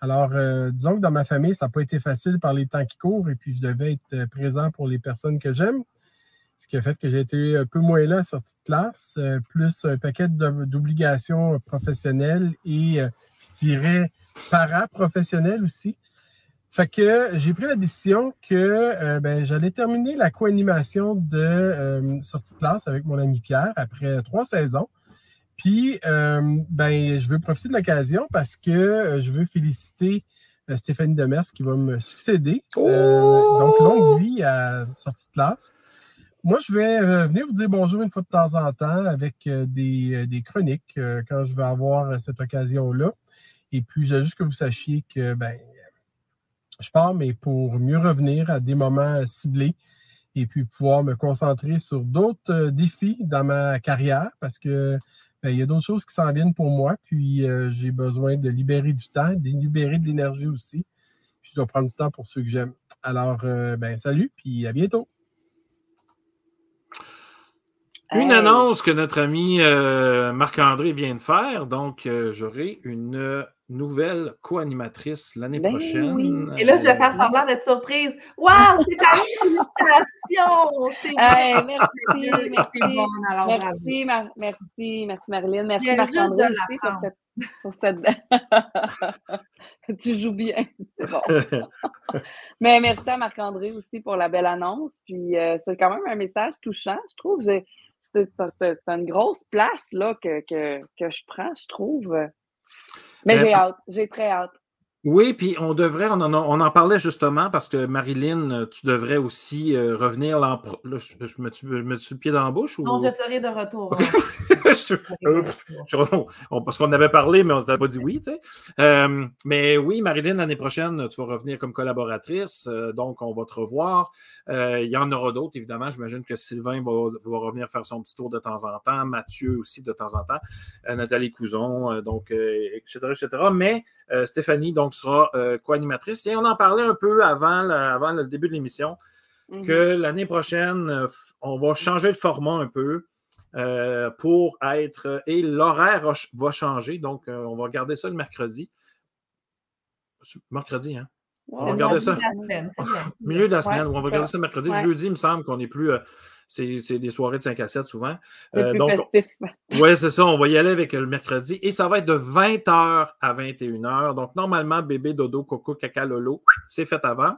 Alors, disons que dans ma famille, ça n'a pas été facile par les temps qui courent et puis je devais être présent pour les personnes que j'aime. Ce qui a fait que j'ai été un peu moins là à sortie de classe, euh, plus un paquet d'obligations professionnelles et, euh, je dirais, paraprofessionnelles aussi. Fait que j'ai pris la décision que euh, ben, j'allais terminer la co-animation de euh, sortie de classe avec mon ami Pierre après trois saisons. Puis, euh, ben, je veux profiter de l'occasion parce que je veux féliciter Stéphanie Demers qui va me succéder. Donc, longue vie à sortie de classe. Moi, je vais euh, venir vous dire bonjour une fois de temps en temps avec euh, des, euh, des chroniques quand je vais avoir cette occasion-là. Et puis, je juste que vous sachiez que ben, je pars, mais pour mieux revenir à des moments ciblés et puis pouvoir me concentrer sur d'autres défis dans ma carrière parce que ben, il y a d'autres choses qui s'en viennent pour moi. Puis, j'ai besoin de libérer du temps, de libérer de l'énergie aussi. Puis, je dois prendre du temps pour ceux que j'aime. Alors, ben, salut, puis à bientôt. Une Hey. annonce que notre ami euh, Marc-André vient de faire. Donc, euh, j'aurai une nouvelle co-animatrice l'année Ben prochaine. oui. Et là, je vais faire Euh, semblant d'être surprise. Waouh, félicitations! C'est Hey, bon. merci, C'est merci. bon, alors. Merci, Mar- merci, merci Marilyn. Merci Marc-André pour cette, pour cette- tu joues bien. C'est bon. Mais merci à Marc-André aussi pour la belle annonce. Puis euh, c'est quand même un message touchant, je trouve. C'est une grosse place là, que, que, que je prends, je trouve. Mais Euh, j'ai hâte, j'ai très hâte. Oui, puis on devrait, on en, on en parlait justement parce que Marilyn, tu devrais aussi euh, revenir l'an là, je, je me suis, je me suis le pied dans la bouche ou? Non, je serai de retour. Je- on- parce qu'on avait parlé, mais on ne t'avait pas dit oui, tu sais. Euh, mais oui, Marilyn, l'année prochaine, tu vas revenir comme collaboratrice, euh, donc on va te revoir. Il y en aura d'autres, évidemment. J'imagine que Sylvain va, va revenir faire son petit tour de temps en temps, Mathieu aussi de temps en temps, Nathalie Couson, donc, etc., etc. Mais Stéphanie, donc, sera euh, co-animatrice. Et on en parlait un peu avant, la- avant le début de l'émission Mhm. que l'année prochaine, on va changer de format un peu euh, pour être. Et l'horaire va changer. Donc, euh, on va regarder ça le mercredi. Mercredi, hein? On va le regarder milieu ça. de la semaine, c'est bien, c'est Milieu de la semaine, Ouais, on va regarder ça le mercredi. Ouais. Jeudi, il me semble qu'on est plus. Euh, c'est des soirées de 5 à 7 souvent. Euh, donc, oui, c'est ça. On va y aller avec le mercredi. Et ça va être de 20h à 21h. Donc, normalement, bébé, dodo, coco, caca, lolo, c'est fait avant.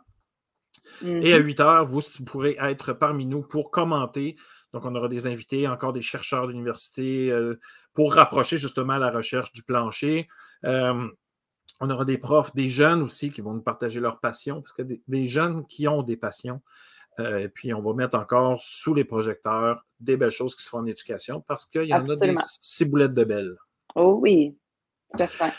Et à Mhm. 8 heures, vous, pourrez être parmi nous pour commenter. Donc, on aura des invités, encore des chercheurs d'université euh, pour rapprocher justement la recherche du plancher. Euh, on aura des profs, des jeunes aussi qui vont nous partager leurs passions, parce que des, des jeunes qui ont des passions. Euh, et puis, on va mettre encore sous les projecteurs des belles choses qui se font en éducation, parce qu'il y en a des ciboulettes de belles. Oh oui, certain.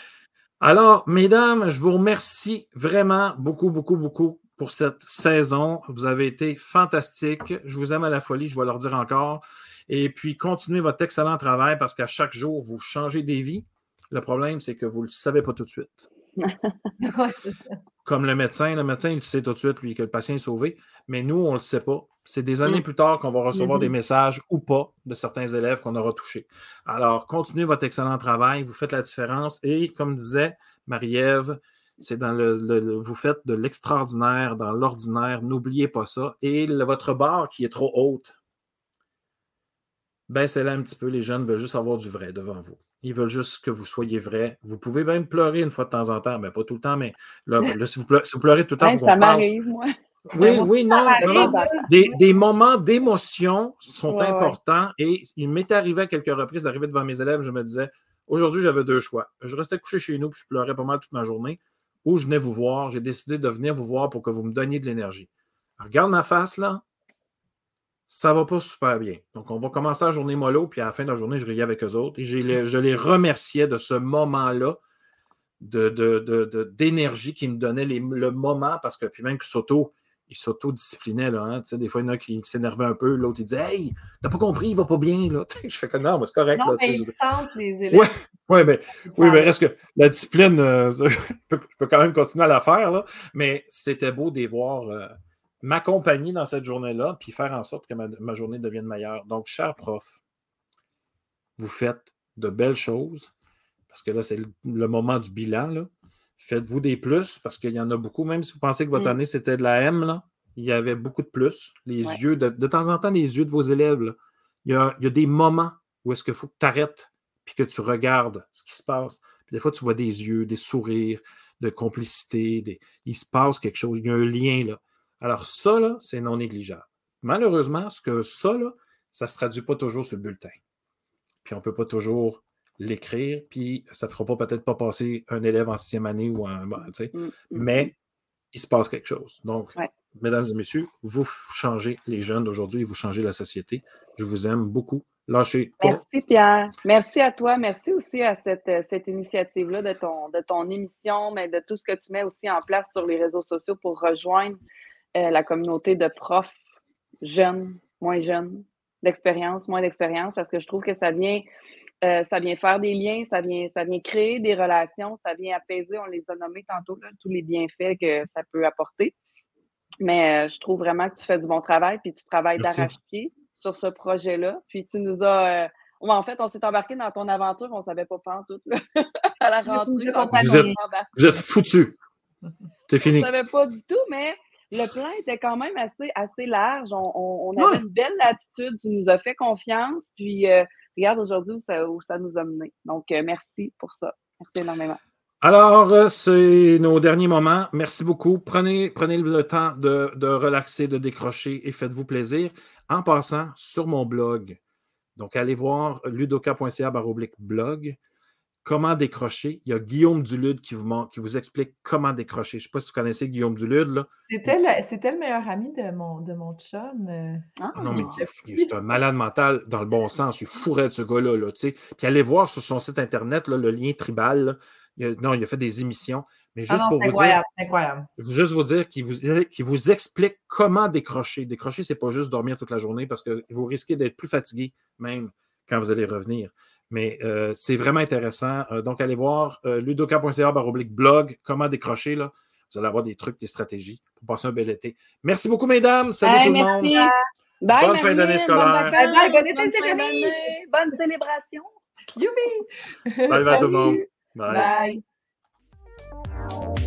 Alors, mesdames, je vous remercie vraiment beaucoup, beaucoup, beaucoup pour cette saison. Vous avez été fantastiques. Je vous aime à la folie, je vais leur dire encore. Et puis, continuez votre excellent travail parce qu'à chaque jour, vous changez des vies. Le problème, c'est que vous ne le savez pas tout de suite. Comme le médecin, le médecin, il le sait tout de suite, lui, que le patient est sauvé. Mais nous, on ne le sait pas. C'est des années Mm. plus tard qu'on va recevoir des messages ou pas de certains élèves qu'on aura touchés. Alors, continuez votre excellent travail. Vous faites la différence. Et comme disait Marie-Ève, c'est dans le, le- le- vous faites de l'extraordinaire dans l'ordinaire. N'oubliez pas ça. Et le- votre barre qui est trop haute, baissez-la un petit peu. Les jeunes veulent juste avoir du vrai devant vous. Ils veulent juste que vous soyez vrai. Vous pouvez même pleurer une fois de temps en temps. Ben, pas tout le temps, mais là, là, si, vous pleurez, si vous pleurez tout le temps, qu'on ça m'arrive, moi. Oui, oui, non. Des, des moments d'émotion sont Ouais, ouais. importants et il m'est arrivé à quelques reprises d'arriver devant mes élèves, je me disais, aujourd'hui, j'avais deux choix. Je restais couché chez nous puis je pleurais pas mal toute ma journée ou je venais vous voir. J'ai décidé de venir vous voir pour que vous me donniez de l'énergie. Regarde ma face, là. Ça va pas super bien. Donc, on va commencer la journée mollo, puis à la fin de la journée, je riais avec eux autres. Et les- je les remerciais de ce moment-là de, de- de- de- d'énergie qui me donnait les- le moment, parce que puis même que s'auto, il s'auto-disciplinait, hein. Tu sais, des fois, il y en a qui s'énervaient un peu, l'autre, il disait Hey, t'as pas compris, il va pas bien, là. je fais que non, mais c'est correct. Non, là, mais ils sentent les élèves. Ouais, ouais, mais, oui, mais reste que la discipline, euh, je, peux, je peux quand même continuer à la faire, là, mais c'était beau de les voir euh, m'accompagner dans cette journée-là, puis faire en sorte que ma, ma journée devienne meilleure. Donc, cher prof, vous faites de belles choses, parce que là, c'est le, le moment du bilan, là. Faites-vous des plus, parce qu'il y en a beaucoup, même si vous pensez que votre Mm. année, c'était de la M, là, il y avait beaucoup de plus. Les Ouais. yeux, de, de temps en temps, les yeux de vos élèves, là, il, y a, il y a des moments où est-ce qu'il faut que tu arrêtes puis que tu regardes ce qui se passe. Puis des fois, tu vois des yeux, des sourires, de complicité, des- il se passe quelque chose, il y a un lien là. Alors, ça, là, c'est non négligeable. Malheureusement, ce que ça, là, ça ne se traduit pas toujours sur le bulletin. Puis on ne peut pas toujours l'écrire, puis ça ne fera pas peut-être pas passer un élève en sixième année ou un. bon, sais, Mm, mm, mais il se passe quelque chose. Donc, Ouais. mesdames et messieurs, vous changez les jeunes d'aujourd'hui, vous changez la société. Je vous aime beaucoup. Lâchez. Merci Pierre. Merci à toi. Merci aussi à cette, euh, cette initiative-là de ton, de ton émission, mais de tout ce que tu mets aussi en place sur les réseaux sociaux pour rejoindre euh, la communauté de profs jeunes, moins jeunes, d'expérience, moins d'expérience, parce que je trouve que ça vient, euh, ça vient faire des liens, ça vient, ça vient créer des relations, ça vient apaiser, on les a nommés tantôt, là, tous les bienfaits que ça peut apporter. Mais euh, je trouve vraiment que tu fais du bon travail, puis tu travailles d'arrache-pied sur ce projet-là. Puis tu nous as, euh, en fait, on s'est embarqué dans ton aventure, on ne savait pas faire tout. là. à la rentrée, on Vous êtes-. Vous êtes foutus. C'est On fini. ne savait pas du tout, mais le plan était quand même assez, assez large. On, on- on Ouais. avait une belle latitude. Tu nous as fait confiance. Puis, euh, regarde aujourd'hui où ça, où ça nous a menés. Donc, euh, merci pour ça. Merci énormément. Alors, euh, c'est nos derniers moments. Merci beaucoup. Prenez, prenez le temps de, de relaxer, de décrocher et faites-vous plaisir. En passant, sur mon blog, donc allez voir ludoka.ca blog. Comment décrocher? Il y a Guillaume Dulude qui vous, mon- qui vous explique comment décrocher. Je ne sais pas si vous connaissez Guillaume Dulude. Là. C'était le, c'était le meilleur ami de mon, de mon chum. euh. Ah, Ah non, mais c'est un malade mental dans le bon sens. Il fourrait de ce gars-là. Là, tu sais. Puis allez voir sur son site internet là, le lien tribal. là. Il a- non, il a fait des émissions. Mais Ah juste non, pour c'est vous dire, incroyable, c'est incroyable. je veux juste vous dire qu'il vous, qu'il vous explique comment décrocher. Décrocher, c'est pas juste dormir toute la journée parce que vous risquez d'être plus fatigué même quand vous allez revenir. Mais euh, c'est vraiment intéressant. Euh, donc, allez voir euh, ludoka.ca baroblique blog, comment décrocher. Là. Vous allez avoir des trucs, des stratégies pour passer un bel été. Merci beaucoup, mesdames. Salut Hey, tout le merci. monde. Bye, Bonne fin d'année scolaire. vacances, Bye bye, bonne fin Stéphanie. d'année, Bonne célébration. Youpi! Bye bye tout le monde. Bye. Bye.